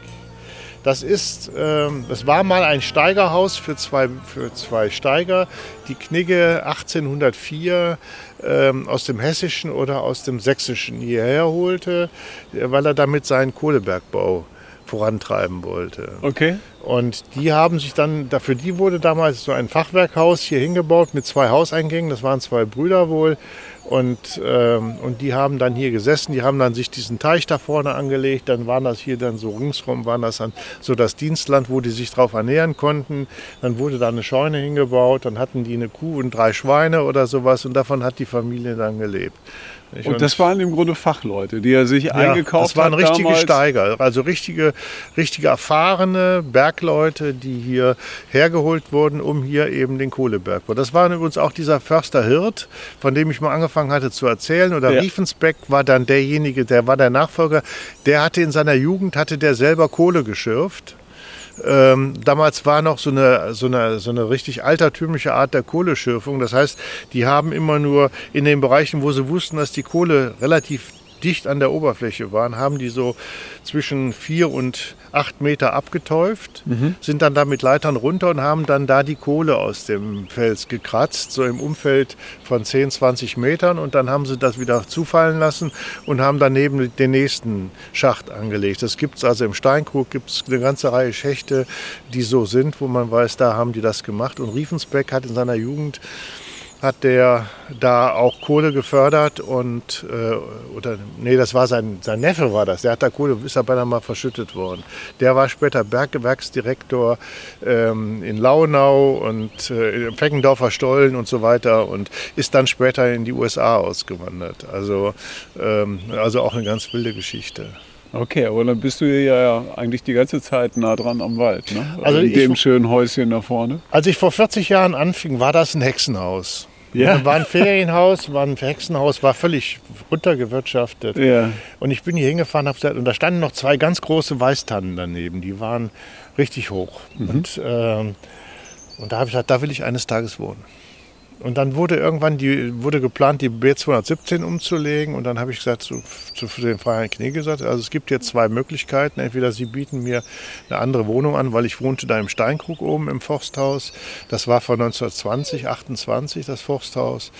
Das ist, ähm, das war mal ein Steigerhaus für zwei, für zwei Steiger, die Knigge 1804 ähm, aus dem Hessischen oder aus dem Sächsischen hierher holte, äh, weil er damit seinen Kohlebergbau vorantreiben wollte. Okay. Und die haben sich dann, dafür die wurde damals so ein Fachwerkhaus hier hingebaut mit zwei Hauseingängen. Das waren zwei Brüder wohl. Und, ähm, und die haben dann hier gesessen, die haben dann sich diesen Teich da vorne angelegt. Dann waren das hier dann so ringsrum, waren das dann so das Dienstland, wo die sich drauf ernähren konnten. Dann wurde da eine Scheune hingebaut, dann hatten die eine Kuh und drei Schweine oder sowas und davon hat die Familie dann gelebt. Nicht? Und das waren im Grunde Fachleute, die er sich Ja, eingekauft das waren hat richtige damals. Steiger, also richtige, richtige erfahrene Bergleute, die hier hergeholt wurden, um hier eben den Kohlebergbau. Das war übrigens auch dieser Förster Hirt, von dem ich mal angefangen hatte zu erzählen. Oder Ja. Riefensbeck war dann derjenige, der war der Nachfolger. Der hatte in seiner Jugend hatte der selber Kohle geschürft. Ähm, damals war noch so eine, so, eine, so eine richtig altertümliche Art der Kohleschürfung. Das heißt, die haben immer nur in den Bereichen, wo sie wussten, dass die Kohle relativ dicht an der Oberfläche waren, haben die so zwischen vier und acht Meter abgetäuft, sind dann da mit Leitern runter und haben dann da die Kohle aus dem Fels gekratzt, so im Umfeld von 10, 20 Metern. Und dann haben sie das wieder zufallen lassen und haben daneben den nächsten Schacht angelegt. Das gibt es also im Steinkrug, gibt es eine ganze Reihe Schächte, die so sind, wo man weiß, da haben die das gemacht. Und Riefensbeck hat in seiner Jugend hat der da auch Kohle gefördert und äh, oder nee, das war sein, sein Neffe war das. Der hat da Kohle, ist da beinahe mal verschüttet worden. Der war später Berggewerksdirektor ähm, in Launau und äh, im Feckendorfer Stollen und so weiter und ist dann später in die USA ausgewandert. Also, ähm, also auch eine ganz wilde Geschichte. Okay, aber dann bist du ja eigentlich die ganze Zeit nah dran am Wald, ne? Also in ich- dem schönen Häuschen da vorne. Als ich vor 40 Jahren anfing, war das ein Hexenhaus. Ja. War ein Ferienhaus, war ein Hexenhaus, war völlig runtergewirtschaftet. Ja. Und ich bin hier hingefahren hab gesagt, und da standen noch zwei ganz große Weißtannen daneben, die waren richtig hoch. Und, ähm, und da habe ich gesagt, da will ich eines Tages wohnen. Und dann wurde irgendwann die, wurde geplant, die B217 umzulegen. Und dann habe ich gesagt zu, zu dem Freiherrn Knie gesagt, also es gibt jetzt zwei Möglichkeiten. Entweder Sie bieten mir eine andere Wohnung an, weil ich wohnte da im Steinkrug oben im Forsthaus. Das war von 1920, 28 das Forsthaus.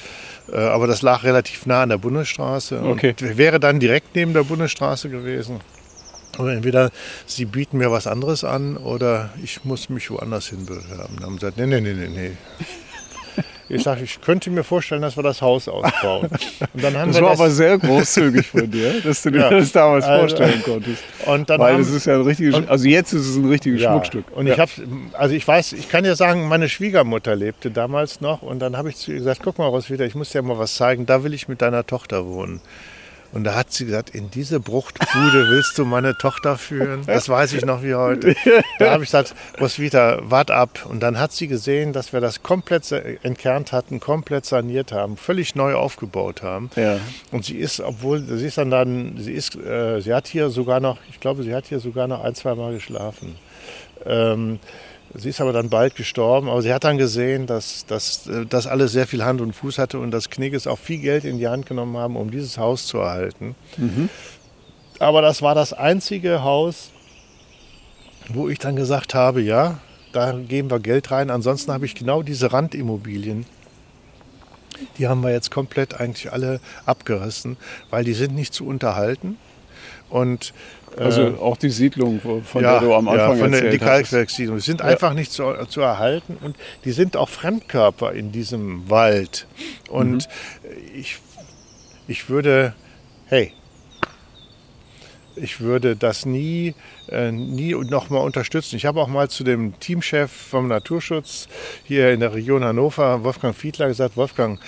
Äh, Aber das lag relativ nah an der Bundesstraße. Okay. Und wäre dann direkt neben der Bundesstraße gewesen. Oder entweder sie bieten mir was anderes an oder ich muss mich woanders hin bewerben. Dann haben sie gesagt, nee, nee, nee, nee, nee. Ich sage, ich könnte mir vorstellen, dass wir das Haus ausbauen. Und dann haben Das wir war das, aber sehr großzügig von dir, dass du dir Ja. das damals Also- vorstellen konntest. und dann Weil haben, es ist ja ein richtiges, und- also jetzt ist es ein richtiges ja, Schmuckstück. Und ja. ich habe, also ich weiß, ich kann dir sagen, meine Schwiegermutter lebte damals noch und dann habe ich zu ihr gesagt, guck mal, Roswitha, ich muss dir mal was zeigen, da will ich mit deiner Tochter wohnen. Und da hat sie gesagt, in diese Bruchtbude willst du meine Tochter führen? Das weiß ich noch wie heute. Da habe ich gesagt, Roswitha, wart ab. Und dann hat sie gesehen, dass wir das komplett entkernt hatten, komplett saniert haben, völlig neu aufgebaut haben. Ja. Und sie ist, obwohl, sie ist dann, dann sie ist, äh, sie hat hier sogar noch, ich glaube, sie hat hier sogar noch ein, zwei Mal geschlafen. Ähm, sie ist aber dann bald gestorben, aber sie hat dann gesehen, dass, dass äh, das alles sehr viel Hand und Fuß hatte und dass Knigges auch viel Geld in die Hand genommen haben, um dieses Haus zu erhalten. Aber das war das einzige Haus, wo ich dann gesagt habe, ja, da geben wir Geld rein. Ansonsten habe ich genau diese Randimmobilien. Die haben wir jetzt komplett eigentlich alle abgerissen, weil die sind nicht zu unterhalten. Und äh, Also auch die Siedlung, von der du am Anfang ja, von der, die. Kalkwerkssiedlung. Die sind einfach nicht zu, zu erhalten und die sind auch Fremdkörper in diesem Wald. Und Mhm. ich, ich würde, hey, ich würde das nie, äh, nie nochmal unterstützen. Ich habe auch mal zu dem Teamchef vom Naturschutz hier in der Region Hannover, Wolfgang Fiedler, gesagt, Wolfgang,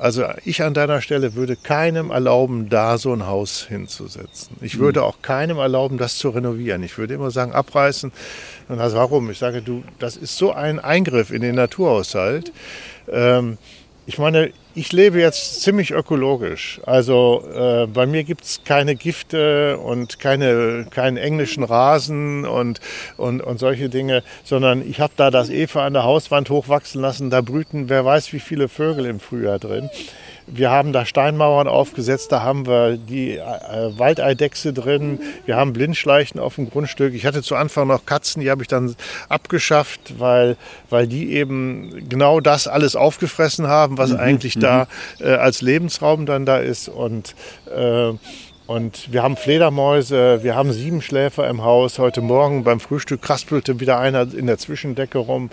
also ich an deiner Stelle würde keinem erlauben, da so ein Haus hinzusetzen. Ich würde auch keinem erlauben, das zu renovieren. Ich würde immer sagen, abreißen. Und das warum? Ich sage, du, das ist so ein Eingriff in den Naturhaushalt. Ähm, ich meine, ich lebe jetzt ziemlich ökologisch. Also äh, bei mir gibt es keine Gifte und keine, keinen englischen Rasen und, und, und solche Dinge, sondern ich habe da das Efe an der Hauswand hochwachsen lassen. Da brüten wer weiß wie viele Vögel im Frühjahr drin. Wir haben da Steinmauern aufgesetzt, da haben wir die äh, Waldeidechse drin, wir haben Blindschleichen auf dem Grundstück. Ich hatte zu Anfang noch Katzen, die habe ich dann abgeschafft, weil, weil die eben genau das alles aufgefressen haben, was eigentlich da äh, als Lebensraum dann da ist. Und äh, und wir haben Fledermäuse, wir haben Siebenschläfer im Haus. Heute Morgen beim Frühstück kraspelte wieder einer in der Zwischendecke rum.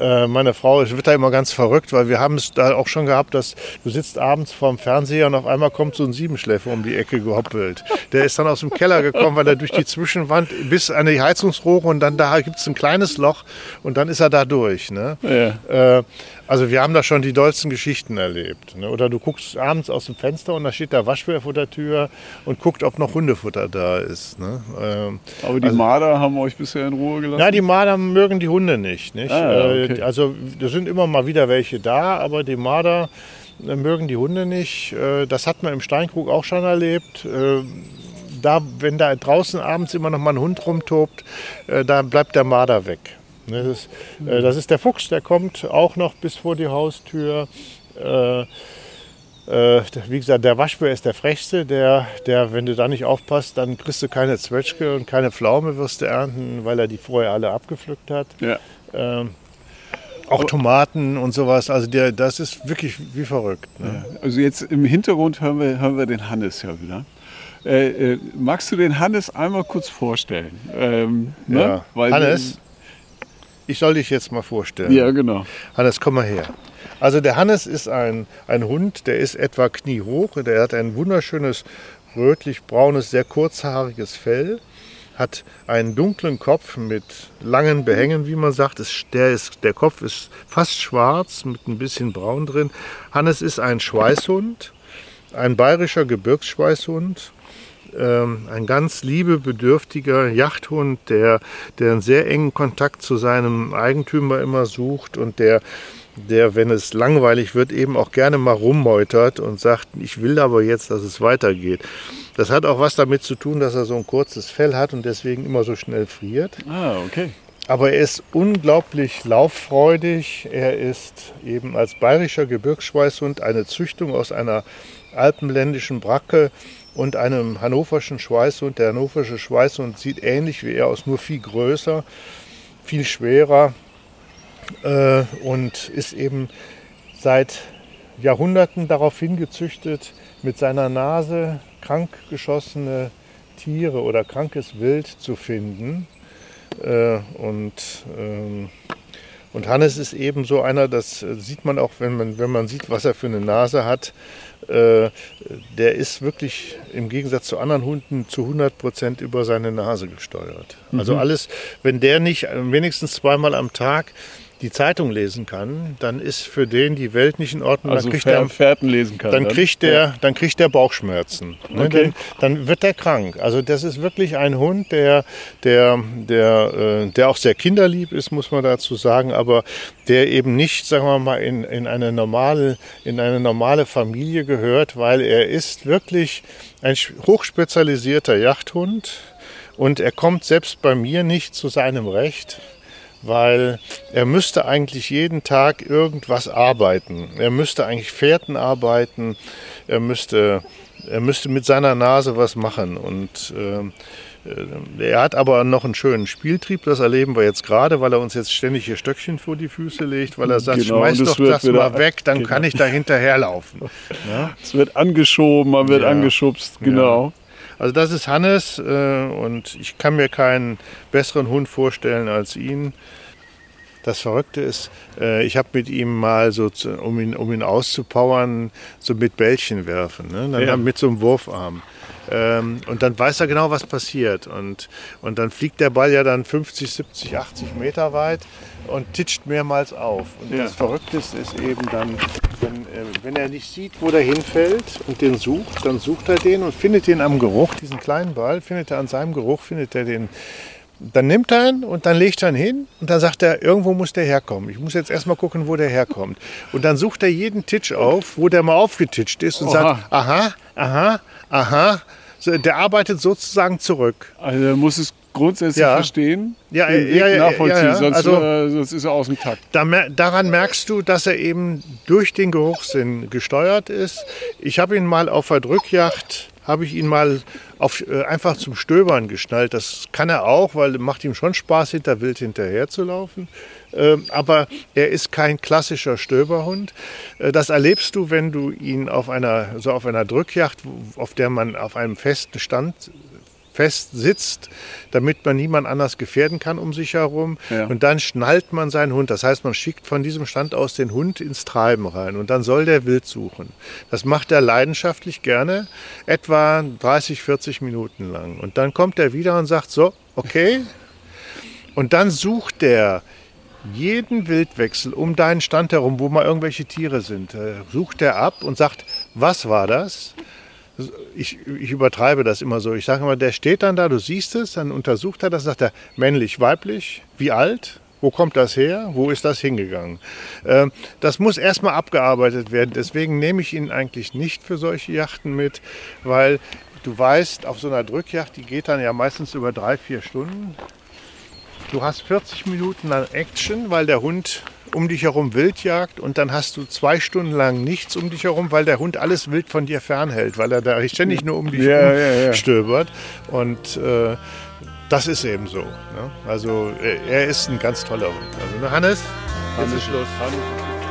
Äh, meine Frau wird da immer ganz verrückt, weil wir haben es da auch schon gehabt, dass du sitzt abends vorm Fernseher und auf einmal kommt so ein Siebenschläfer um die Ecke gehoppelt. Der ist dann aus dem Keller gekommen, weil er durch die Zwischenwand bis an die Heizungsrohre und dann da gibt es ein kleines Loch und dann ist er da durch. Ne? Ja. Äh, also wir haben da schon die dollsten Geschichten erlebt. Ne? Oder du guckst abends aus dem Fenster und da steht der Waschbär vor der Tür und guckt, ob noch Hundefutter da ist. Ne? Ähm, Aber die Marder haben euch bisher in Ruhe gelassen? na, die Marder mögen die Hunde nicht. nicht? Ah, ja, Äh, okay. Also da sind immer mal wieder welche da, aber die Marder äh, mögen die Hunde nicht. Äh, Das hat man im Steinkrug auch schon erlebt. Äh, Da, wenn da draußen abends immer noch mal ein Hund rumtobt, äh, da bleibt der Marder weg. Ne, Das ist, äh, das ist der Fuchs, der kommt auch noch bis vor die Haustür. Äh, Äh, wie gesagt, der Waschbär ist der frechste, der, der, wenn du da nicht aufpasst, dann kriegst du keine Zwetschge und keine Pflaume wirst du ernten, weil er die vorher alle abgepflückt hat. Ja. Auch Tomaten und sowas, also der, das ist wirklich wie verrückt. Ne? Also jetzt im Hintergrund hören wir, hören wir den Hannes ja wieder. Äh, äh, magst du den Hannes einmal kurz vorstellen? Ähm, ne? Ja. Weil Hannes, ich soll dich jetzt mal vorstellen. Ja, genau. Hannes, komm mal her. Also der Hannes ist ein, ein Hund, der ist etwa kniehoch. Der hat ein wunderschönes rötlich-braunes, sehr kurzhaariges Fell. Hat einen dunklen Kopf mit langen Behängen, wie man sagt. Der, ist, der Kopf ist fast schwarz mit ein bisschen braun drin. Hannes ist ein Schweißhund, ein bayerischer Gebirgsschweißhund ähm, ein ganz liebebedürftiger Jagdhund, der, der einen sehr engen Kontakt zu seinem Eigentümer immer sucht und der, der, wenn es langweilig wird, eben auch gerne mal rummeutert und sagt, ich will aber jetzt, dass es weitergeht. Das hat auch was damit zu tun, dass er so ein kurzes Fell hat und deswegen immer so schnell friert. Ah, okay. Aber er ist unglaublich lauffreudig. Er ist eben als bayerischer Gebirgsschweißhund eine Züchtung aus einer alpenländischen Bracke und einem hannoverschen Schweißhund. Der hannoversche Schweißhund sieht ähnlich wie er aus, nur viel größer, viel schwerer äh, und ist eben seit Jahrhunderten darauf hingezüchtet, mit seiner Nase krank geschossene Tiere oder krankes Wild zu finden. Äh, und, ähm, und Hannes ist eben so einer, das sieht man auch, wenn man, wenn man sieht, was er für eine Nase hat. Äh, der ist wirklich im Gegensatz zu anderen Hunden zu 100 Prozent über seine Nase gesteuert. Also alles, wenn der nicht wenigstens zweimal am Tag die Zeitung lesen kann, dann ist für den die Welt nicht in Ordnung. Also dann kriegt Fer er Fährten lesen kann. dann kriegt der, dann kriegt der Bauchschmerzen. Ne? Okay. Dann, dann wird der krank. Also das ist wirklich ein Hund, der, der, der, äh, der auch sehr kinderlieb ist, muss man dazu sagen, aber der eben nicht, sagen wir mal, in, in eine normale, in eine normale Familie gehört, weil er ist wirklich ein hochspezialisierter Jagdhund und er kommt selbst bei mir nicht zu seinem Recht weil er müsste eigentlich jeden Tag irgendwas arbeiten. Er müsste eigentlich Fährten arbeiten, er müsste, er müsste mit seiner Nase was machen. Und ähm, äh, er hat aber noch einen schönen Spieltrieb, das erleben wir jetzt gerade, weil er uns jetzt ständig hier Stöckchen vor die Füße legt, weil er sagt, Genau, schmeiß doch das mal weg, dann genau. kann ich da hinterherlaufen. [LAUGHS] Es wird angeschoben, man wird Ja. angeschubst, genau. Also das ist Hannes äh, und ich kann mir keinen besseren Hund vorstellen als ihn. Das Verrückte ist, äh, ich habe mit ihm mal so, um, ihn, um ihn auszupowern, so mit Bällchen werfen, ne? dann Ja. mit so einem Wurfarm. Ähm, und dann weiß er genau, was passiert. Und, und dann fliegt der Ball ja dann 50, 70, 80 Meter weit und titscht mehrmals auf. Und Ja. das Verrückteste ist eben dann, wenn, äh, wenn er nicht sieht, wo der hinfällt und den sucht, dann sucht er den und findet den am Geruch, diesen kleinen Ball, findet er an seinem Geruch, findet er den. Dann nimmt er ihn und dann legt er ihn hin und dann sagt er, irgendwo muss der herkommen. Ich muss jetzt erstmal gucken, wo der herkommt. Und dann sucht er jeden Titsch auf, wo der mal aufgetitscht ist und Oha. sagt, aha, aha, aha. So, der arbeitet sozusagen zurück. Also er muss es grundsätzlich Ja. verstehen, Ja, den Weg ja, ja, nachvollziehen, ja, ja. Sonst, Also- äh, sonst ist er aus dem Takt. Da, daran merkst du, dass er eben durch den Geruchssinn gesteuert ist. Ich habe ihn mal auf der Drückjagd, habe ich ihn mal auf, äh, einfach zum Stöbern geschnallt. Das kann er auch, weil macht ihm schon Spaß, hinter Wild hinterher zu laufen. Ähm, aber er ist kein klassischer Stöberhund. Äh, das erlebst du, wenn du ihn auf einer, so auf einer Drückjagd, wo- auf der man auf einem festen Stand fest sitzt, damit man niemand anders gefährden kann um sich herum. Ja. Und dann schnallt man seinen Hund. Das heißt, man schickt von diesem Stand aus den Hund ins Treiben rein. Und dann soll der wild suchen. Das macht er leidenschaftlich gerne, etwa 30, 40 Minuten lang. Und dann kommt er wieder und sagt, so, okay. [LAUGHS] Und dann sucht der jeden Wildwechsel um deinen Stand herum, wo mal irgendwelche Tiere sind, äh, sucht er ab und sagt, was war das? Ich, ich übertreibe das immer so. Ich sage immer, der steht dann da, du siehst es, dann untersucht er das, sagt er, männlich, weiblich, wie alt, wo kommt das her, wo ist das hingegangen. Ähm, das muss erstmal abgearbeitet werden. Deswegen nehme ich ihn eigentlich nicht für solche Yachten mit, weil du weißt, auf so einer Drückjacht, die geht dann ja meistens über drei, vier Stunden. Du hast 40 Minuten lang Action, weil der Hund um dich herum Wildjagd und dann hast du zwei Stunden lang nichts um dich herum, weil der Hund alles wild von dir fernhält, weil er da ständig nur um dich Ja, ja, ja. stöbert. Und äh, das ist eben so. Ne? Also äh, er ist ein ganz toller Hund. Also ne, Hannes, jetzt ist Schluss. Jetzt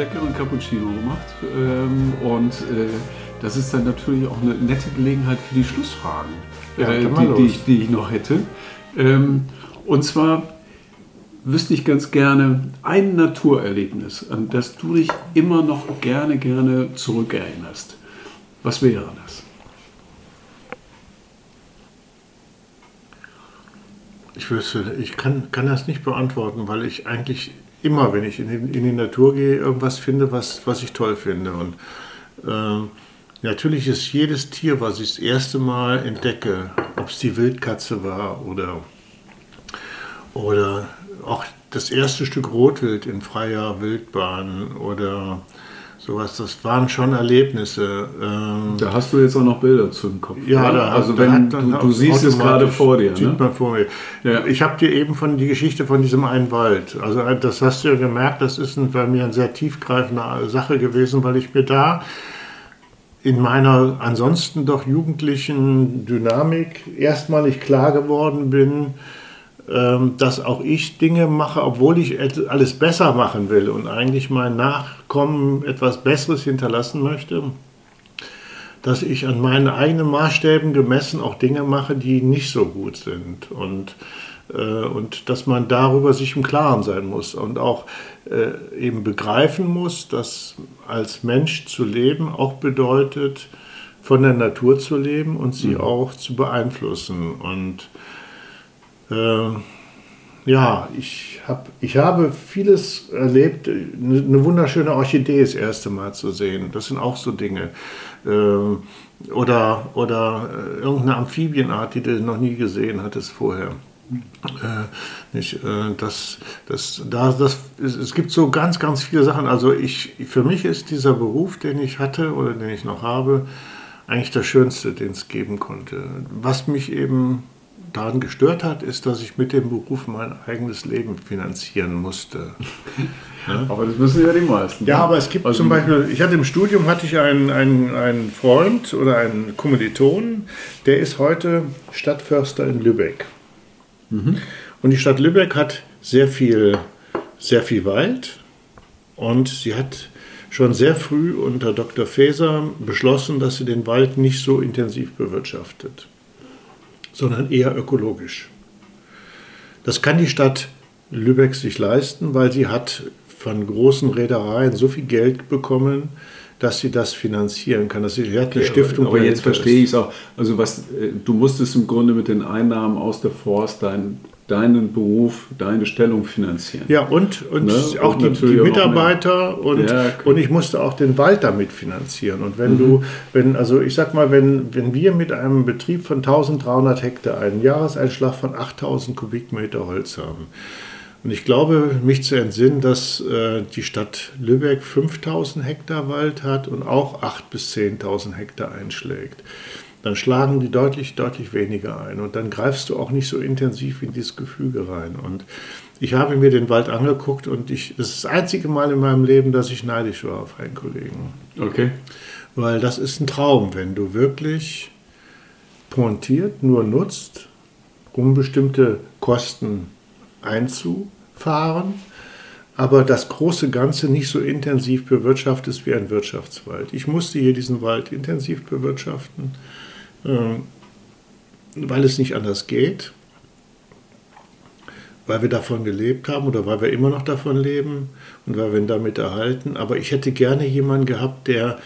leckeren Cappuccino gemacht. Ähm, und äh, das ist dann natürlich auch eine nette Gelegenheit für die Schlussfragen, Ja, äh, die, die, ich, die ich noch hätte. Ähm, und zwar wüsste ich ganz gerne ein Naturerlebnis, an das du dich immer noch gerne, gerne zurückerinnerst. Was wäre das? Ich wüsste, ich kann, kann das nicht beantworten, weil ich eigentlich immer, wenn ich in die, in die Natur gehe, irgendwas finde, was, was ich toll finde. Und ähm, natürlich ist jedes Tier, was ich das erste Mal entdecke, ob es die Wildkatze war oder, oder auch das erste Stück Rotwild in freier Wildbahn oder sowas, das waren schon Erlebnisse. Ähm, Da hast du jetzt auch noch Bilder zu im Kopf. ja, da, also da wenn du, du siehst es gerade vor dir. Sieht Ne? man vor mir. Ja. Ich habe dir eben von die Geschichte von diesem einen Wald. Also äh, das hast du ja gemerkt, das ist bei mir eine sehr tiefgreifende Sache gewesen, weil ich mir da in meiner ansonsten doch jugendlichen Dynamik erstmalig klar geworden bin, dass auch ich Dinge mache, obwohl ich alles besser machen will und eigentlich meinen Nachkommen etwas Besseres hinterlassen möchte, dass ich an meinen eigenen Maßstäben gemessen auch Dinge mache, die nicht so gut sind. Und, äh, und dass man darüber sich im Klaren sein muss und auch äh, eben begreifen muss, dass als Mensch zu leben auch bedeutet, von der Natur zu leben und sie auch zu beeinflussen. Und ja, ich, hab, ich habe vieles erlebt. Eine, wunderschöne Orchidee das erste Mal zu sehen. Das sind auch so Dinge. Ähm, oder oder äh, irgendeine Amphibienart, die du noch nie gesehen hattest vorher. Äh, nicht, äh, das, das, da, das, es, es gibt so ganz, ganz viele Sachen. Also ich, für mich ist dieser Beruf, den ich hatte oder den ich noch habe, eigentlich der schönste, den es geben konnte. Was mich eben daran gestört hat, ist, dass ich mit dem Beruf mein eigenes Leben finanzieren musste. [LAUGHS] Aber das müssen ja die meisten. Ja, ne? aber es gibt Also- zum Beispiel, ich hatte im Studium hatte ich einen, einen, einen Freund oder einen Kommiliton, der ist heute Stadtförster in Lübeck. Und die Stadt Lübeck hat sehr viel, sehr viel Wald und sie hat schon sehr früh unter Dr. Faeser beschlossen, dass sie den Wald nicht so intensiv bewirtschaftet, sondern eher ökologisch. Das kann die Stadt Lübeck sich leisten, weil sie hat von großen Reedereien so viel Geld bekommen, dass sie das finanzieren kann. Dass sie eine Stiftung. Aber jetzt dahinter verstehe ich es auch. Also was, äh, du musstest im Grunde mit den Einnahmen aus der Forst dein, deinen Beruf, deine Stellung finanzieren. Ja, und, und Ne? auch Und die, die natürlich auch Mitarbeiter und, Ja, und ich musste auch den Wald damit finanzieren. Und Mhm. wenn du, wenn, also ich sag mal, wenn, wenn wir mit einem Betrieb von 1300 Hektar einen Jahreseinschlag von 8000 Kubikmeter Holz haben, und ich glaube, mich zu entsinnen, dass äh, die Stadt Lübeck 5000 Hektar Wald hat und auch 8.000 bis 10.000 Hektar einschlägt. Dann schlagen die deutlich, deutlich weniger ein. Und dann greifst du auch nicht so intensiv in dieses Gefüge rein. Und ich habe mir den Wald angeguckt und ich, das ist das einzige Mal in meinem Leben, dass ich neidisch war auf einen Kollegen. Okay. Weil das ist ein Traum, wenn du wirklich pointiert nur nutzt, um bestimmte Kosten einzufahren, aber das große Ganze nicht so intensiv bewirtschaftest wie ein Wirtschaftswald. Ich musste hier diesen Wald intensiv bewirtschaften, weil es nicht anders geht, weil wir davon gelebt haben oder weil wir immer noch davon leben und weil wir ihn damit erhalten. Aber ich hätte gerne jemanden gehabt, der,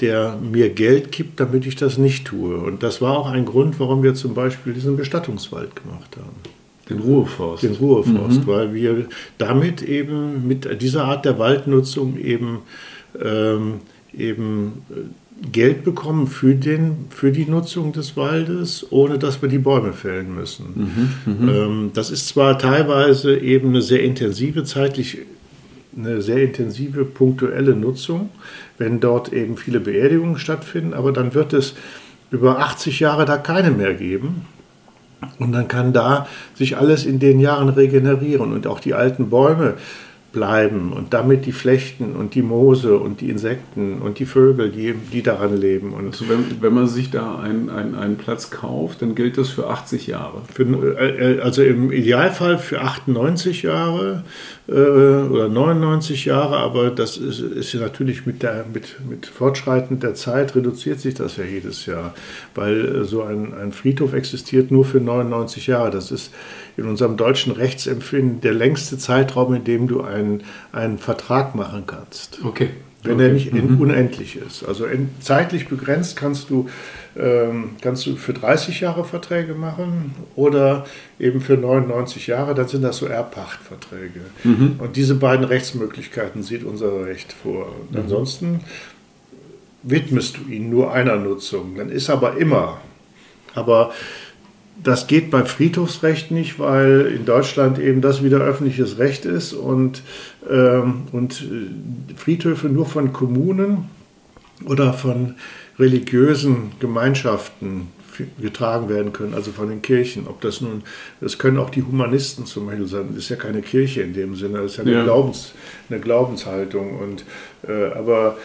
der mir Geld gibt, damit ich das nicht tue. Und das war auch ein Grund, warum wir zum Beispiel diesen Bestattungswald gemacht haben Den Ruheforst. den Ruheforst, weil wir damit eben mit dieser Art der Waldnutzung eben, ähm, eben Geld bekommen für, den, für die Nutzung des Waldes, ohne dass wir die Bäume fällen müssen. Mhm, ähm, das ist zwar teilweise eben eine sehr intensive, zeitlich eine sehr intensive punktuelle Nutzung, wenn dort eben viele Beerdigungen stattfinden, aber dann wird es über 80 Jahre da keine mehr geben. Und dann kann da sich alles in den Jahren regenerieren und auch die alten Bäume bleiben und damit die Flechten und die Moose und die Insekten und die Vögel, die, die daran leben. Und also wenn, wenn man sich da einen, einen, einen Platz kauft, dann gilt das für 80 Jahre. Für, äh, also im Idealfall für 98 Jahre äh, oder 99 Jahre, aber das ist, ist ja natürlich mit, der, mit, mit Fortschreiten der Zeit reduziert sich das ja jedes Jahr, weil äh, so ein, ein Friedhof existiert nur für 99 Jahre. Das ist in unserem deutschen Rechtsempfinden der längste Zeitraum, in dem du einen, einen Vertrag machen kannst. Okay. Wenn okay. er nicht mhm. unendlich ist. Also zeitlich begrenzt kannst du, ähm, kannst du für 30 Jahre Verträge machen oder eben für 99 Jahre, dann sind das so Erbpachtverträge. Mhm. Und diese beiden Rechtsmöglichkeiten sieht unser Recht vor. Und mhm. ansonsten widmest du ihn nur einer Nutzung. Dann ist aber immer. Aber das geht bei Friedhofsrecht nicht, weil in Deutschland eben das wieder öffentliches Recht ist und, ähm, und äh, Friedhöfe nur von Kommunen oder von religiösen Gemeinschaften getragen werden können, also von den Kirchen. Ob das nun, das können auch die Humanisten zum Beispiel sein. Das ist ja keine Kirche in dem Sinne, das ist ja eine, ja. Glaubens, eine Glaubenshaltung. Und, äh, aber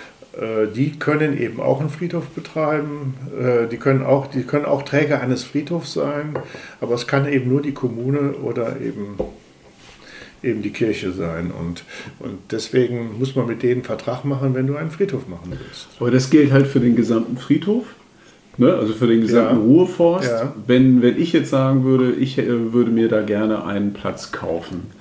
die können eben auch einen Friedhof betreiben. Äh, die können, auch, die können auch Träger eines Friedhofs sein, aber es kann eben nur die Kommune oder eben, eben die Kirche sein. Und, und deswegen muss man mit denen einen Vertrag machen, wenn du einen Friedhof machen willst. Aber das gilt halt für den gesamten Friedhof? Ne? Also für den gesamten ja. Ruheforst. Ja. Wenn, wenn ich jetzt sagen würde, ich äh, würde mir da gerne einen Platz kaufen,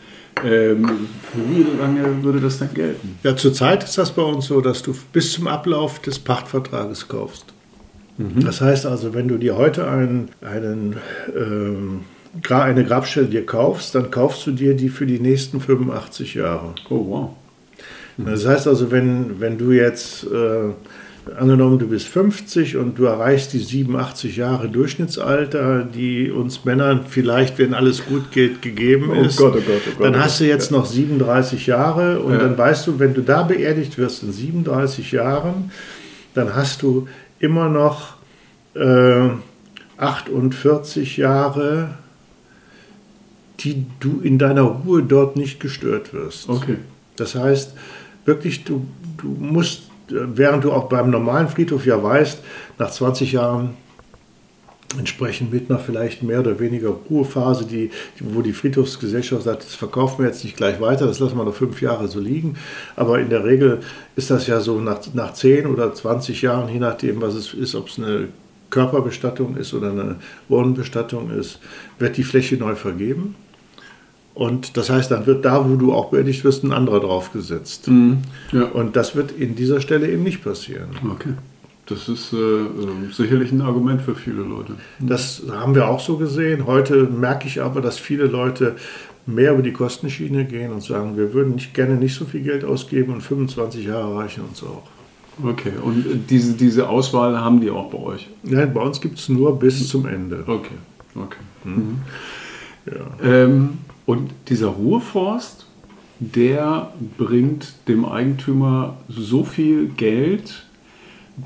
ähm, wie lange würde das dann gelten? Ja, zurzeit ist das bei uns so, dass du bis zum Ablauf des Pachtvertrages kaufst. Mhm. Das heißt also, wenn du dir heute einen, einen, ähm, eine Grabstelle dir kaufst, dann kaufst du dir die für die nächsten 85 Jahre. Oh, wow. Mhm. Das heißt also, wenn, wenn du jetzt äh, angenommen, du bist 50 und du erreichst die 87 Jahre Durchschnittsalter, die uns Männern vielleicht, wenn alles gut geht, gegeben oh ist, Gott, oh Gott, oh Gott, dann hast du jetzt noch 37 Jahre und ja. dann weißt du, wenn du da beerdigt wirst in 37 Jahren, dann hast du immer noch äh, 48 Jahre, die du in deiner Ruhe dort nicht gestört wirst. Okay. Das heißt, wirklich, du, du musst während du auch beim normalen Friedhof ja weißt, nach 20 Jahren entsprechend mit einer vielleicht mehr oder weniger Ruhephase, die, wo die Friedhofsgesellschaft sagt, das verkaufen wir jetzt nicht gleich weiter, das lassen wir noch fünf Jahre so liegen. Aber in der Regel ist das ja so nach, nach 10 oder 20 Jahren, je nachdem, was es ist, ob es eine Körperbestattung ist oder eine Urnenbestattung ist, wird die Fläche neu vergeben. Und das heißt, dann wird da, wo du auch beerdigt wirst, ein anderer draufgesetzt. Mhm. Ja. Und das wird in dieser Stelle eben nicht passieren. Okay. Das ist äh, sicherlich ein Argument für viele Leute. Das haben wir auch so gesehen. Heute merke ich aber, dass viele Leute mehr über die Kostenschiene gehen und sagen, wir würden nicht, gerne nicht so viel Geld ausgeben und 25 Jahre reichen uns auch. Okay, und diese, diese Auswahl haben die auch bei euch? Nein, bei uns gibt es nur bis zum Ende. Okay, okay. Mhm. Ja. Ähm, und dieser Ruheforst, der bringt dem Eigentümer so viel Geld,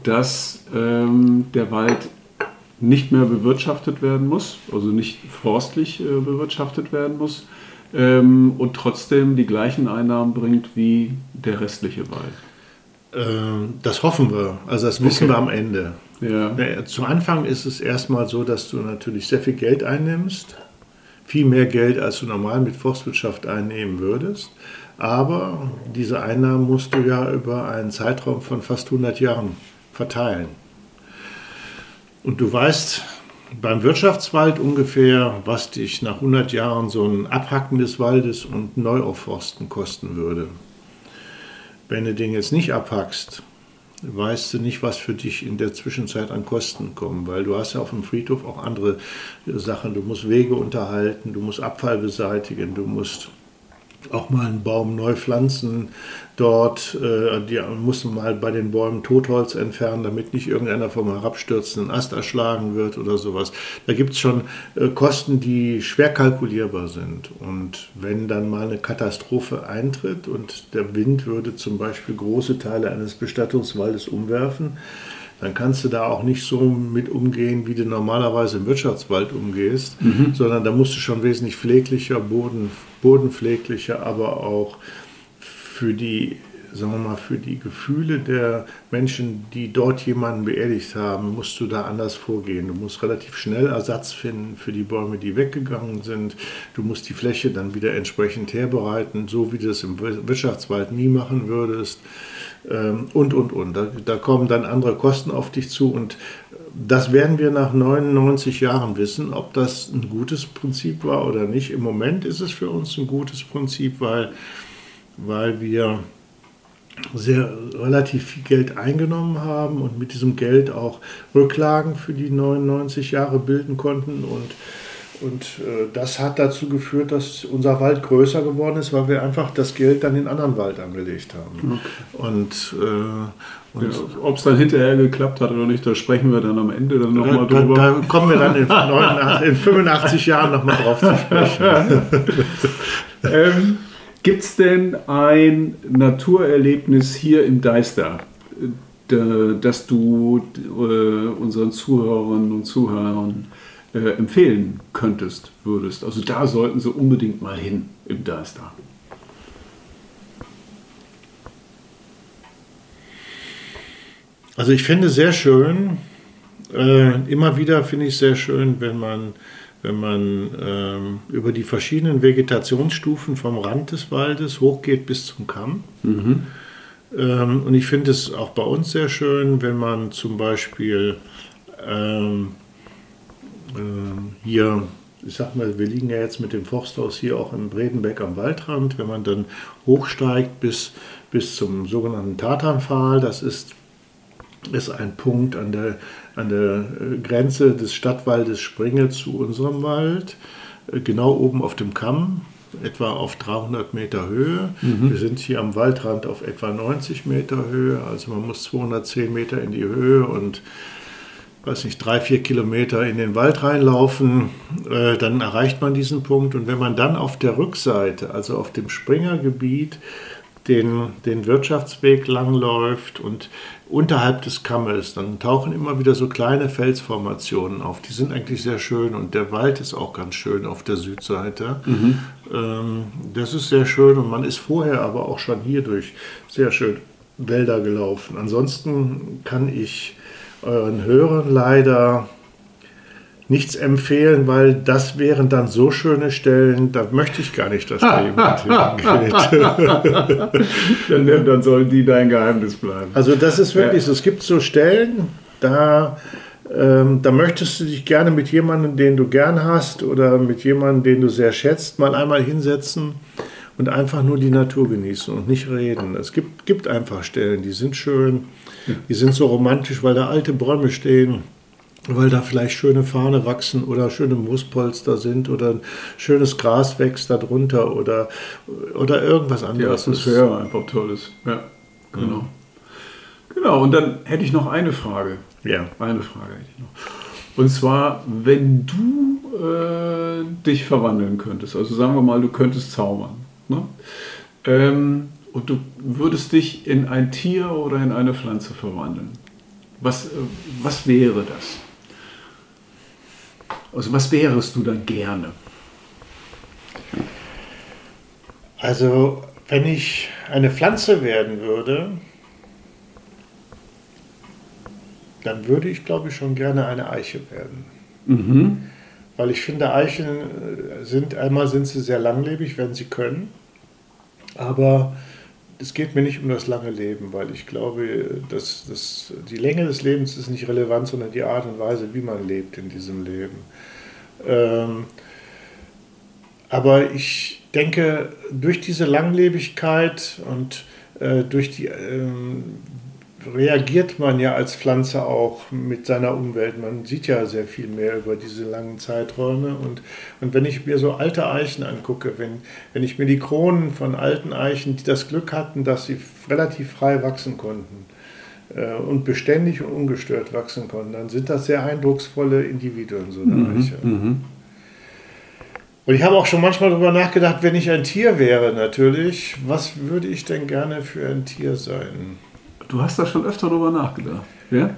dass ähm, der Wald nicht mehr bewirtschaftet werden muss, also nicht forstlich äh, bewirtschaftet werden muss ähm, und trotzdem die gleichen Einnahmen bringt wie der restliche Wald. Ähm, das hoffen wir, also das wissen okay. wir am Ende. Ja. Zu Anfang ist es erstmal so, dass du natürlich sehr viel Geld einnimmst viel mehr Geld, als du normal mit Forstwirtschaft einnehmen würdest. Aber diese Einnahmen musst du ja über einen Zeitraum von fast 100 Jahren verteilen. Und du weißt beim Wirtschaftswald ungefähr, was dich nach 100 Jahren so ein Abhacken des Waldes und Neuaufforsten kosten würde. Wenn du den jetzt nicht abhackst, weißt du nicht, was für dich in der Zwischenzeit an Kosten kommen, weil du hast ja auf dem Friedhof auch andere Sachen. Du musst Wege unterhalten, du musst Abfall beseitigen, du musst auch mal einen Baum neu pflanzen. Dort äh, die mussten mal bei den Bäumen Totholz entfernen, damit nicht irgendeiner vom herabstürzenden Ast erschlagen wird oder sowas. Da gibt es schon äh, Kosten, die schwer kalkulierbar sind. Und wenn dann mal eine Katastrophe eintritt und der Wind würde zum Beispiel große Teile eines Bestattungswaldes umwerfen, dann kannst du da auch nicht so mit umgehen, wie du normalerweise im Wirtschaftswald umgehst, mhm. sondern da musst du schon wesentlich pfleglicher, boden, bodenpfleglicher, aber auch für die, sagen wir mal, für die Gefühle der Menschen, die dort jemanden beerdigt haben, musst du da anders vorgehen. Du musst relativ schnell Ersatz finden für die Bäume, die weggegangen sind. Du musst die Fläche dann wieder entsprechend herbereiten, so wie du das im Wirtschaftswald nie machen würdest. Ähm, und, und, und. Da, da, kommen dann andere Kosten auf dich zu und das werden wir nach 99 Jahren wissen, ob das ein gutes Prinzip war oder nicht. Im Moment ist es für uns ein gutes Prinzip, weil, weil wir sehr relativ viel Geld eingenommen haben und mit diesem Geld auch Rücklagen für die 99 Jahre bilden konnten und und äh, das hat dazu geführt, dass unser Wald größer geworden ist, weil wir einfach das Geld dann in anderen Wald angelegt haben. Okay. Und, äh, und ja, ob es dann hinterher geklappt hat oder nicht, da sprechen wir dann am Ende dann nochmal drüber. Da, da, kommen wir dann in, 89, in 85 Jahren nochmal drauf zu sprechen. [LAUGHS] ähm, Gibt es denn ein Naturerlebnis hier im Deister, das du äh, unseren Zuhörerinnen und Zuhörern äh, empfehlen könntest, würdest. Also da sollten sie unbedingt mal hin im Deister. Also ich finde sehr schön, äh, immer wieder finde ich sehr schön, wenn man, wenn man ähm, über die verschiedenen Vegetationsstufen vom Rand des Waldes hochgeht bis zum Kamm. Mhm. Ähm, und ich finde es auch bei uns sehr schön, wenn man zum Beispiel ähm, äh, hier, ich sag mal, wir liegen ja jetzt mit dem Forsthaus hier auch in Bredenbeck am Waldrand. Wenn man dann hochsteigt bis, bis zum sogenannten Tatanpfahl, das ist, ist ein Punkt an der, an der äh, Grenze des Stadtwaldes Springe zu unserem Wald, äh, genau oben auf dem Kamm etwa auf 300 Meter Höhe. Mhm. Wir sind hier am Waldrand auf etwa 90 Meter Höhe, also man muss 210 Meter in die Höhe und weiß nicht, drei, vier Kilometer in den Wald reinlaufen, äh, dann erreicht man diesen Punkt. Und wenn man dann auf der Rückseite, also auf dem Springergebiet, den, den Wirtschaftsweg langläuft und unterhalb des Kammes, dann tauchen immer wieder so kleine Felsformationen auf. Die sind eigentlich sehr schön und der Wald ist auch ganz schön auf der Südseite. Mhm. Ähm, das ist sehr schön und man ist vorher aber auch schon hier durch sehr schön Wälder gelaufen. Ansonsten kann ich euren Hörern leider nichts empfehlen, weil das wären dann so schöne Stellen, da möchte ich gar nicht, dass da jemand [LAUGHS] hingeht. [LAUGHS] dann, dann sollen die dein Geheimnis bleiben. Also das ist wirklich so. Es gibt so Stellen, da, ähm, da möchtest du dich gerne mit jemandem, den du gern hast oder mit jemandem, den du sehr schätzt, mal einmal hinsetzen und einfach nur die Natur genießen und nicht reden. Es gibt, gibt einfach Stellen, die sind schön die sind so romantisch, weil da alte Bäume stehen, weil da vielleicht schöne Fahne wachsen oder schöne Moospolster sind oder ein schönes Gras wächst darunter oder, oder irgendwas anderes. Die Atmosphäre einfach toll ist. Ja, genau. Mhm. Genau, und dann hätte ich noch eine Frage. Ja. Eine Frage hätte ich noch. Und zwar, wenn du äh, dich verwandeln könntest, also sagen wir mal, du könntest zaubern. Ne? Ähm, und du würdest dich in ein Tier oder in eine Pflanze verwandeln. Was, äh, was wäre das? Also was wärest du dann gerne? Also wenn ich eine Pflanze werden würde, dann würde ich glaube ich schon gerne eine Eiche werden. Mhm. Weil ich finde, Eichen äh, sind, einmal sind sie sehr langlebig, wenn sie können, aber es geht mir nicht um das lange Leben, weil ich glaube, dass, dass die Länge des Lebens ist nicht relevant, sondern die Art und Weise, wie man lebt in diesem Leben. Ähm, aber ich denke, durch diese Langlebigkeit und äh, durch die, ähm, reagiert man ja als Pflanze auch mit seiner Umwelt. Man sieht ja sehr viel mehr über diese langen Zeiträume. Und, und wenn ich mir so alte Eichen angucke, wenn, wenn ich mir die Kronen von alten Eichen, die das Glück hatten, dass sie relativ frei wachsen konnten äh, und beständig und ungestört wachsen konnten, dann sind das sehr eindrucksvolle Individuen, so eine mhm, Eiche. Mhm. Und ich habe auch schon manchmal darüber nachgedacht, wenn ich ein Tier wäre, natürlich, was würde ich denn gerne für ein Tier sein? Du hast da schon öfter darüber nachgedacht, ja?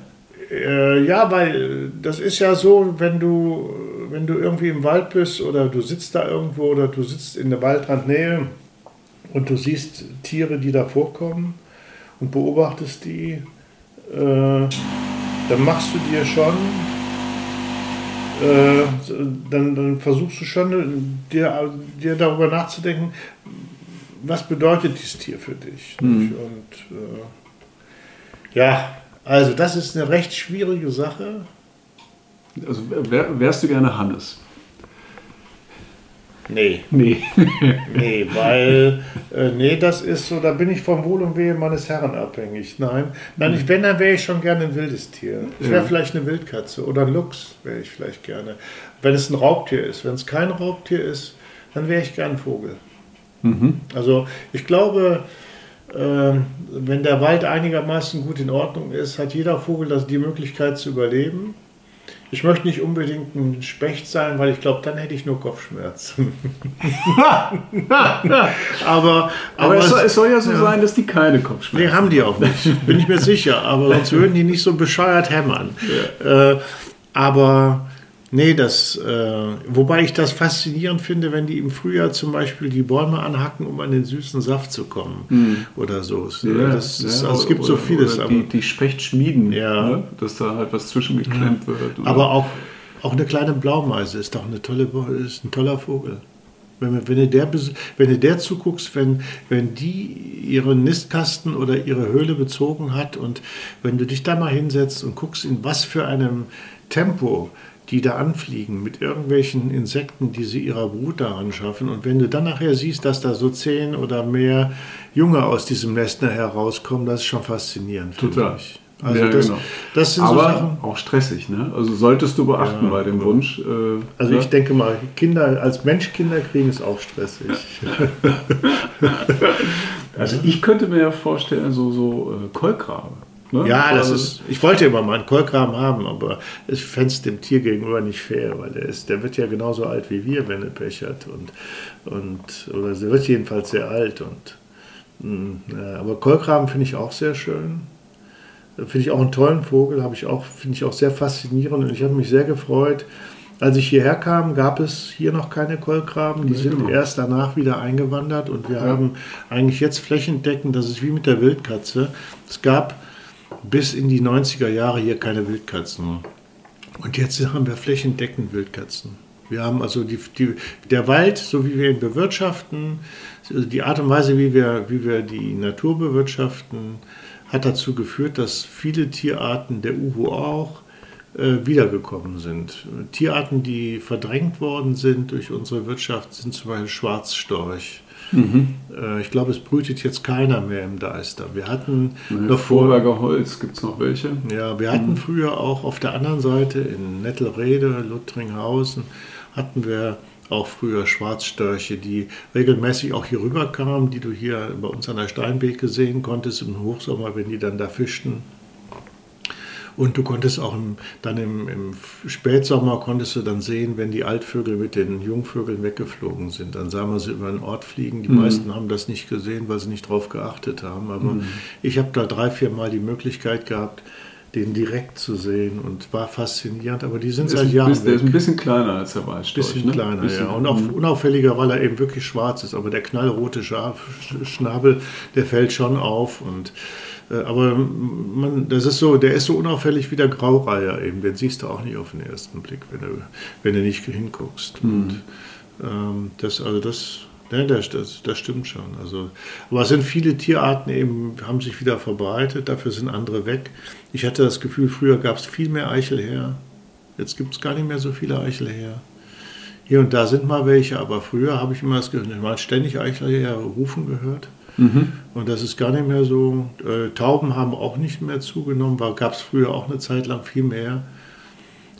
Äh, ja, weil das ist ja so, wenn du, wenn du irgendwie im Wald bist oder du sitzt da irgendwo oder du sitzt in der Waldrandnähe und du siehst Tiere, die da vorkommen und beobachtest die, äh, dann machst du dir schon äh, dann, dann, versuchst du schon, dir, dir, darüber nachzudenken, was bedeutet dieses Tier für dich. Mhm. Und äh, ja, also das ist eine recht schwierige Sache. Also wär, wärst du gerne Hannes? Nee. Nee. [LAUGHS] nee, weil, äh, nee, das ist so, da bin ich vom Wohl und Wehe meines Herrn abhängig. Nein, nein, ich, wenn, dann wäre ich schon gerne ein wildes Tier. Ich wäre ja. vielleicht eine Wildkatze oder ein Luchs wäre ich vielleicht gerne. Wenn es ein Raubtier ist. Wenn es kein Raubtier ist, dann wäre ich gern ein Vogel. Mhm. Also ich glaube, wenn der Wald einigermaßen gut in Ordnung ist, hat jeder Vogel das, die Möglichkeit zu überleben. Ich möchte nicht unbedingt ein Specht sein, weil ich glaube, dann hätte ich nur Kopfschmerzen. [LAUGHS] aber, aber, aber es, soll, es, soll, ja so ja. sein, dass die keine Kopfschmerzen haben. Nee, haben die auch nicht. Bin ich mir sicher. Aber sonst würden die nicht so bescheuert hämmern. Ja. Äh, aber Nee, das, äh, wobei ich das faszinierend finde, wenn die im Frühjahr zum Beispiel die Bäume anhacken, um an den süßen Saft zu kommen mhm. oder so. Ja, das, ja, also es gibt oder, so vieles. Oder die, die Specht schmieden, ja. Ne? dass da halt was zwischengeklemmt wird. Oder? Aber auch, auch eine kleine Blaumeise ist doch eine tolle, ist ein toller Vogel. Wenn, wenn, du der, wenn du der zuguckst, wenn, wenn die ihren Nistkasten oder ihre Höhle bezogen hat und wenn du dich da mal hinsetzt und guckst, in was für einem Tempo die da anfliegen mit irgendwelchen Insekten, die sie ihrer Brut daran schaffen. Und wenn du dann nachher siehst, dass da so zehn oder mehr Junge aus diesem Nest nachher rauskommen, das ist schon faszinierend. Total. Ich. Also ja, das, genau. das sind Aber so Sachen, auch stressig, ne? Also solltest du beachten ja, bei dem Wunsch. Äh, also ne? ich denke mal, Kinder als Mensch Kinder kriegen ist auch stressig. [LAUGHS] also ich könnte mir ja vorstellen, so, so äh, Kolkrabe. Ne? Ja, das ist, ich wollte immer mal einen Kolkraben haben, aber ich fände es dem Tier gegenüber nicht fair, weil der, ist, der wird ja genauso alt wie wir, wenn er Pech hat. Und, und, oder er wird jedenfalls sehr alt. Und, mh, ja, aber Kolkraben finde ich auch sehr schön. Finde ich auch einen tollen Vogel, habe ich auch, finde ich auch sehr faszinierend und ich habe mich sehr gefreut. Als ich hierher kam, gab es hier noch keine Kolkraben. Die sind erst danach wieder eingewandert und wir ja. haben eigentlich jetzt flächendeckend, das ist wie mit der Wildkatze. Es gab bis in die 90er Jahre hier keine Wildkatzen. Und jetzt haben wir flächendeckend Wildkatzen. Wir haben also die, die, der Wald, so wie wir ihn bewirtschaften, die Art und Weise, wie wir, wie wir die Natur bewirtschaften, hat dazu geführt, dass viele Tierarten, der Uhu auch, äh, wiedergekommen sind. Tierarten, die verdrängt worden sind durch unsere Wirtschaft, sind zum Beispiel Schwarzstorch, Mhm. Äh, ich glaube, es brütet jetzt keiner mehr im Deister. Wir hatten nee, noch Vorberger Holz, gibt es noch welche? Ja, wir hatten mhm. früher auch auf der anderen Seite in Nettelrede, Luttringhausen, hatten wir auch früher Schwarzstörche, die regelmäßig auch hier rüber kamen, die du hier bei uns an der Steinbeke sehen konntest im Hochsommer, wenn die dann da fischten. Und du konntest auch im, dann im, im, Spätsommer konntest du dann sehen, wenn die Altvögel mit den Jungvögeln weggeflogen sind. Dann sah man sie über den Ort fliegen. Die mhm. meisten haben das nicht gesehen, weil sie nicht drauf geachtet haben. Aber mhm. ich habe da drei, vier Mal die Möglichkeit gehabt, den direkt zu sehen und war faszinierend. Aber die sind seit Jahren. Bisschen, der ist ein bisschen kleiner als der Weißstorch. Bisschen ne? kleiner, bisschen, ja. Und auch mhm. unauffälliger, weil er eben wirklich schwarz ist. Aber der knallrote Schnabel, der fällt schon auf und aber man, das ist so, der ist so unauffällig wie der Graureiher eben. Den siehst du auch nicht auf den ersten Blick, wenn du, wenn du nicht hinguckst. Mhm. Und ähm, das, also das, ne, das, das, das stimmt schon. Also, aber es sind viele Tierarten eben, haben sich wieder verbreitet, dafür sind andere weg. Ich hatte das Gefühl, früher gab es viel mehr Eichelherr. Jetzt gibt es gar nicht mehr so viele Eichelherr. Hier und da sind mal welche, aber früher habe ich immer das Gefühl, man hat ständig Eichelherr rufen gehört. Und das ist gar nicht mehr so. Äh, Tauben haben auch nicht mehr zugenommen, gab es früher auch eine Zeit lang viel mehr.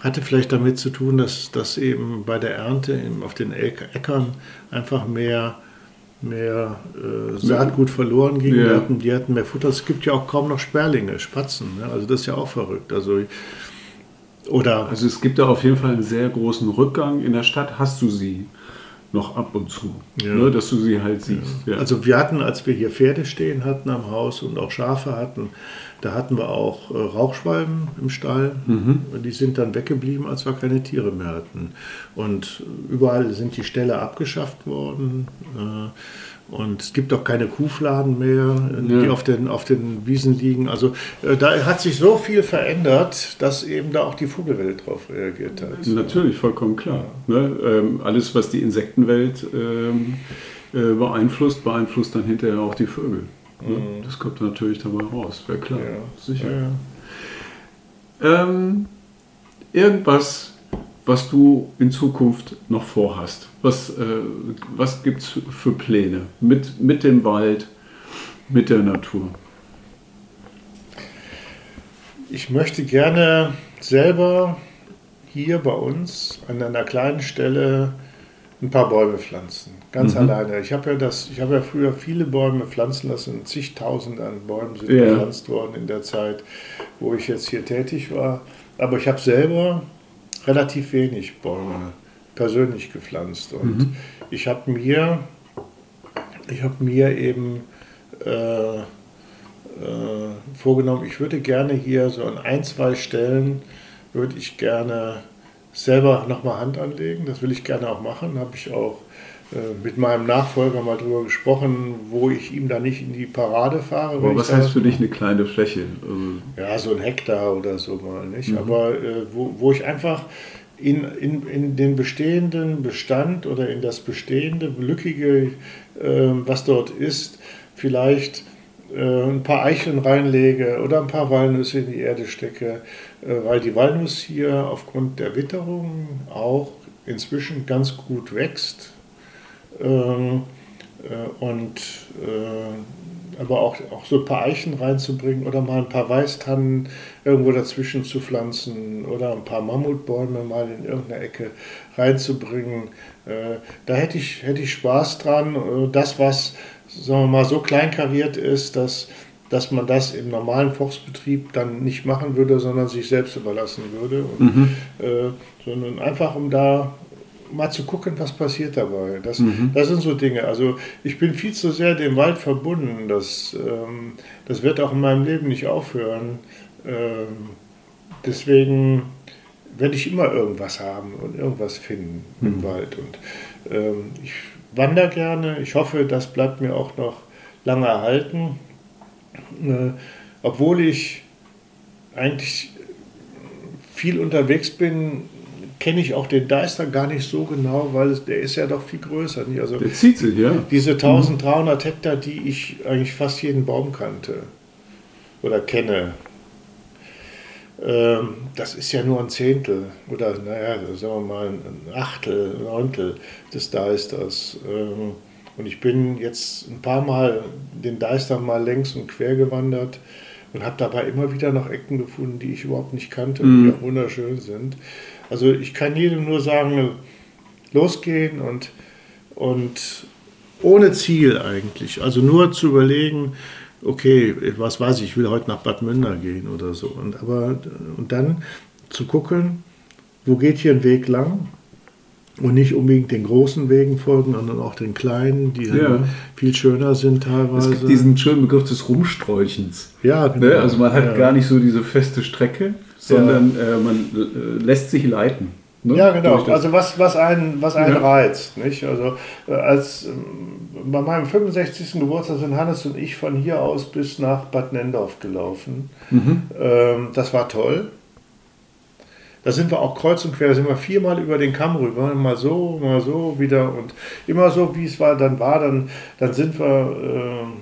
Hatte vielleicht damit zu tun, dass, dass eben bei der Ernte eben auf den Äckern einfach mehr, mehr äh, Saatgut verloren ging. Ja. Die, hatten, die hatten mehr Futter. Es gibt ja auch kaum noch Sperlinge, Spatzen. Ne? Also das ist ja auch verrückt. Also, oder Also es gibt da auf jeden Fall einen sehr großen Rückgang. In der Stadt hast du sie noch ab und zu, Ja. ne, dass du sie halt siehst. Ja. Also wir hatten, als wir hier Pferde stehen hatten am Haus und auch Schafe hatten, da hatten wir auch äh, Rauchschwalben im Stall. Und die sind dann weggeblieben, als wir keine Tiere mehr hatten. Und überall sind die Ställe abgeschafft worden. Äh, und es gibt auch keine Kuhfladen mehr, die Ja. auf, den, auf den Wiesen liegen. Also äh, da hat sich so viel verändert, dass eben da auch die Vogelwelt drauf reagiert hat. Natürlich, vollkommen klar. Ne? Ähm, alles, was die Insektenwelt ähm, äh, beeinflusst, beeinflusst dann hinterher auch die Vögel. Ne? Das kommt natürlich dabei raus, wäre klar. Ja. Sicher. Ja. Ähm, irgendwas, was du in Zukunft noch vorhast? Was, äh, was gibt es für Pläne mit, mit dem Wald, mit der Natur? Ich möchte gerne selber hier bei uns an einer kleinen Stelle ein paar Bäume pflanzen. Ganz alleine. Ich habe ja das, ich habe ja früher viele Bäume pflanzen lassen. Zigtausend an Bäumen sind Ja. gepflanzt worden in der Zeit, wo ich jetzt hier tätig war. Aber ich habe selber relativ wenig Bäume persönlich gepflanzt. Und ich habe mir, ich habe mir eben äh, äh, vorgenommen, ich würde gerne hier so an ein, zwei Stellen, würde ich gerne selber nochmal Hand anlegen. Das will ich gerne auch machen. Habe ich auch mit meinem Nachfolger mal drüber gesprochen, wo ich ihm da nicht in die Parade fahre. Aber was heißt für dich eine kleine Fläche? Also, ja, so ein Hektar oder so mal, nicht? Aber äh, wo, wo ich einfach in, in, in den bestehenden Bestand oder in das bestehende, lückige, äh, was dort ist, vielleicht äh, ein paar Eicheln reinlege oder ein paar Walnüsse in die Erde stecke, äh, weil die Walnuss hier aufgrund der Witterung auch inzwischen ganz gut wächst. Ähm, äh, und äh, aber auch, auch so ein paar Eichen reinzubringen oder mal ein paar Weißtannen irgendwo dazwischen zu pflanzen oder ein paar Mammutbäume mal in irgendeine Ecke reinzubringen. Äh, da hätte ich, hätte ich Spaß dran. Äh, Das, was sagen wir mal, so kleinkariert ist, dass, dass man das im normalen Forstbetrieb dann nicht machen würde, sondern sich selbst überlassen würde. Und, äh, sondern einfach um da mal zu gucken, was passiert dabei. Das, das sind so Dinge. Also ich bin viel zu sehr dem Wald verbunden. Das, ähm, das wird auch in meinem Leben nicht aufhören. Ähm, deswegen werde ich immer irgendwas haben und irgendwas finden im Wald. Und ähm, ich wandere gerne. Ich hoffe, das bleibt mir auch noch lange erhalten. Äh, obwohl ich eigentlich viel unterwegs bin, kenne ich auch den Deister gar nicht so genau, weil es, der ist ja doch viel größer. Nicht? Also der zieht sich, ja. diese 1300 Hektar, die ich eigentlich fast jeden Baum kannte oder kenne, ähm, das ist ja nur ein Zehntel oder naja, sagen wir mal ein Achtel, ein Neuntel des Deisters. Ähm, und ich bin jetzt ein paar Mal den Deister mal längs und quer gewandert und habe dabei immer wieder noch Ecken gefunden, die ich überhaupt nicht kannte und die auch wunderschön sind. Also ich kann jedem nur sagen, losgehen und, und ohne Ziel eigentlich. Also nur zu überlegen, okay, was weiß ich, ich will heute nach Bad Münder gehen oder so. Und, aber, und dann zu gucken, wo geht hier ein Weg lang? Und nicht unbedingt den großen Wegen folgen, sondern auch den kleinen, die Ja. dann viel schöner sind Es teilweise. gibt diesen schönen Begriff des Rumsträuchens. ja, genau. Ne? Also man hat ja. gar nicht so diese feste Strecke, sondern äh, man äh, lässt sich leiten. ne? Ja, genau. Also was, was einen, was einen Ja. reizt. Nicht? Also äh, als ähm, bei meinem 65. Geburtstag sind Hannes und ich von hier aus bis nach Bad Nendorf gelaufen. Mhm. Ähm, das war toll. Da sind wir auch kreuz und quer, da sind wir viermal über den Kamm rüber, mal so, mal so wieder und immer so, wie es war, dann war, dann, dann sind wir, ähm,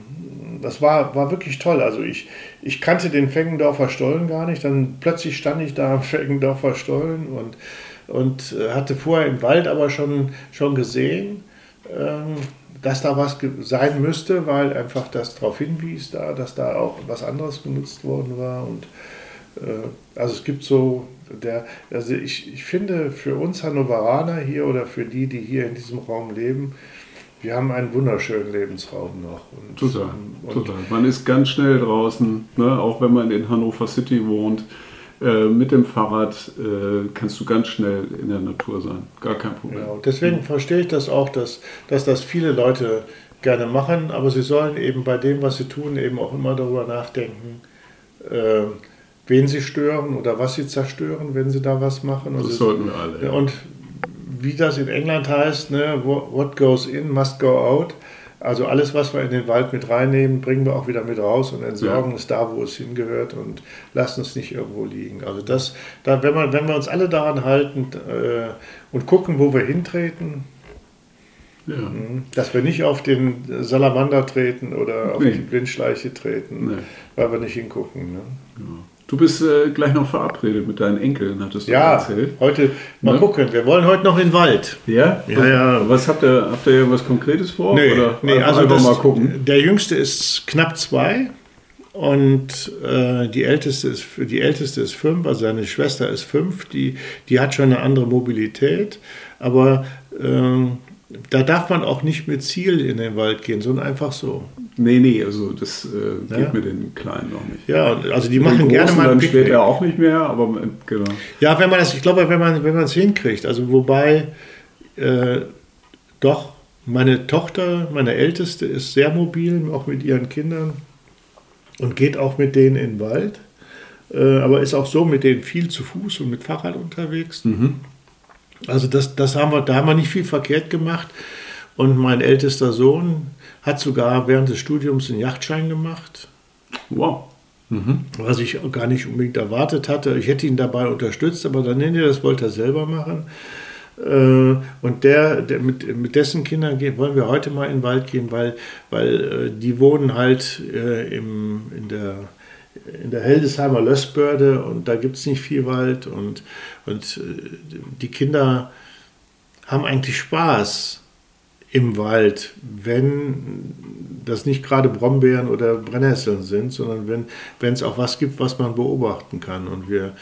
das war, war wirklich toll. Also ich, ich kannte den Fengendorfer Stollen gar nicht, dann plötzlich stand ich da am Fengendorfer Stollen und, und äh, hatte vorher im Wald aber schon, schon gesehen, ähm, dass da was sein müsste, weil einfach das darauf hinwies, da, dass da auch was anderes genutzt worden war. Und äh, also es gibt so, der, also ich, ich finde für uns Hannoveraner hier oder für die, die hier in diesem Raum leben, wir haben einen wunderschönen Lebensraum noch. Und, total, und, total. Man ist ganz schnell draußen, ne? auch wenn man in Hannover City wohnt. Äh, mit dem Fahrrad äh, kannst du ganz schnell in der Natur sein. Gar kein Problem. Ja, deswegen mhm. verstehe ich das auch, dass, dass das viele Leute gerne machen, aber sie sollen eben bei dem, was sie tun, eben auch immer darüber nachdenken, äh, wen sie stören oder was sie zerstören, wenn sie da was machen. Das also, sollten wir alle. Und wie das in England heißt, ne, what goes in must go out. Also alles, was wir in den Wald mit reinnehmen, bringen wir auch wieder mit raus und entsorgen ja. es da, wo es hingehört und lassen es nicht irgendwo liegen. Also das, da, wenn, man, wenn wir uns alle daran halten äh, und gucken, wo wir hintreten, ja. Mhm, dass wir nicht auf den Salamander treten oder auf nee. die Blindschleiche treten, nee. weil wir nicht hingucken. Ne? Ja. Du bist äh, gleich noch verabredet mit deinen Enkeln, hattest du ja, erzählt. heute mal ne? gucken. Wir wollen heute noch in den Wald. Ja? Ja, ja. Was habt ihr, habt ihr was Konkretes vor? Nee, oder nee also das, mal gucken? Der Jüngste ist knapp zwei und äh, die, Älteste ist, die Älteste ist fünf, also seine Schwester ist fünf. Die, die hat schon eine andere Mobilität, aber äh, da darf man auch nicht mit Ziel in den Wald gehen, sondern einfach so. Nee, nee, also das äh, geht ja. mit den Kleinen noch nicht. Ja, also die machen gerne mal ein dann später auch nicht mehr, aber äh, genau. Ja, wenn man das, ich glaube, wenn man wenn man es hinkriegt, also wobei äh, doch meine Tochter, meine Älteste, ist sehr mobil, auch mit ihren Kindern und geht auch mit denen in den Wald, äh, aber ist auch so mit denen viel zu Fuß und mit Fahrrad unterwegs. Mhm. Also das, das haben wir, da haben wir nicht viel verkehrt gemacht. Und mein ältester Sohn hat sogar während des Studiums einen Yachtschein gemacht. Wow. Mhm. Was ich gar nicht unbedingt erwartet hatte. Ich hätte ihn dabei unterstützt, aber dann nee, das wollte er selber machen. Äh, und der, der mit, mit, dessen Kindern gehen, wollen wir heute mal in den Wald gehen, weil, weil äh, die wohnen halt äh, im, in der in der Heldesheimer Lössbörde und da gibt es nicht viel Wald und, und die Kinder haben eigentlich Spaß im Wald, wenn das nicht gerade Brombeeren oder Brennnesseln sind, sondern wenn es auch was gibt, was man beobachten kann. Und wir,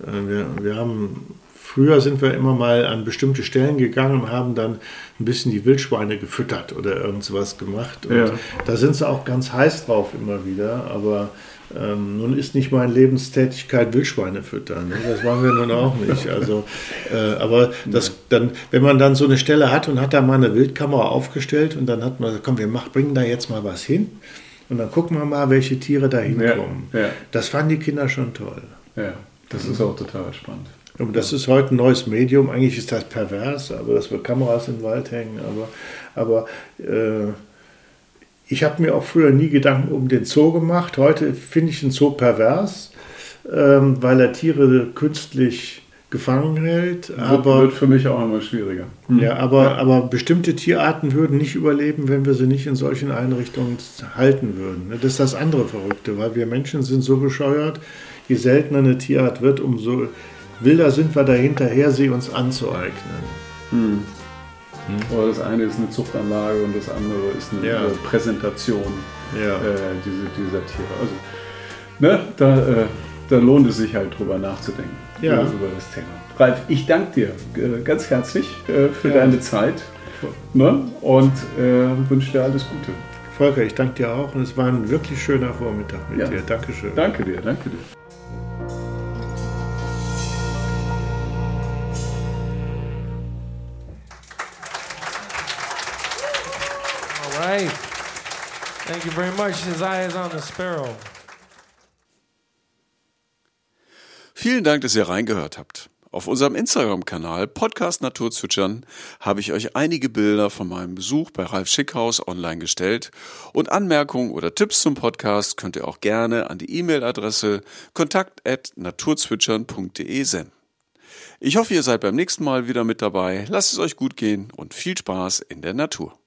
äh, wir, wir haben früher sind wir immer mal an bestimmte Stellen gegangen und haben dann ein bisschen die Wildschweine gefüttert oder irgendwas gemacht. Und ja. da sind sie auch ganz heiß drauf immer wieder, aber ähm, nun ist nicht meine Lebenstätigkeit Wildschweine füttern. Ne? Das machen wir nun auch nicht. Also, äh, aber das, dann, wenn man dann so eine Stelle hat und hat da mal eine Wildkamera aufgestellt und dann hat man gesagt, komm, wir mach, bringen da jetzt mal was hin und dann gucken wir mal, welche Tiere da hinkommen. Ja, ja. Das fanden die Kinder schon toll. Ja, das ist auch total spannend. Aber das ist heute ein neues Medium. Eigentlich ist das pervers, aber dass wir Kameras im Wald hängen. Aber, aber äh, ich habe mir auch früher nie Gedanken um den Zoo gemacht. Heute finde ich den Zoo pervers, ähm, weil er Tiere künstlich gefangen hält. Aber, wird für mich auch immer schwieriger. Hm. Ja, aber, ja. aber bestimmte Tierarten würden nicht überleben, wenn wir sie nicht in solchen Einrichtungen halten würden. Das ist das andere Verrückte, weil wir Menschen sind so bescheuert, je seltener eine Tierart wird, umso wilder sind wir dahinterher, sie uns anzueignen. Hm. Hm. Oder das eine ist eine Zuchtanlage und das andere ist eine ja. Präsentation ja. äh, diese, dieser Tiere. Also, ne, da, äh, da lohnt es sich halt drüber nachzudenken ja. über das Thema. Ralf, ich danke dir äh, ganz herzlich äh, für deine Zeit ne, und äh, wünsche dir alles Gute. Volker, ich danke dir auch und es war ein wirklich schöner Vormittag mit dir. Dankeschön. Danke dir, danke dir. Right. Thank you very much. His eye is on the sparrow. Vielen Dank, dass ihr reingehört habt. Auf unserem Instagram-Kanal Podcast Naturzwitschern habe ich euch einige Bilder von meinem Besuch bei Ralf Schickhaus online gestellt und Anmerkungen oder Tipps zum Podcast könnt ihr auch gerne an die E-Mail-Adresse kontakt@naturzwitschern.de senden. Ich hoffe, ihr seid beim nächsten Mal wieder mit dabei. Lasst es euch gut gehen und viel Spaß in der Natur.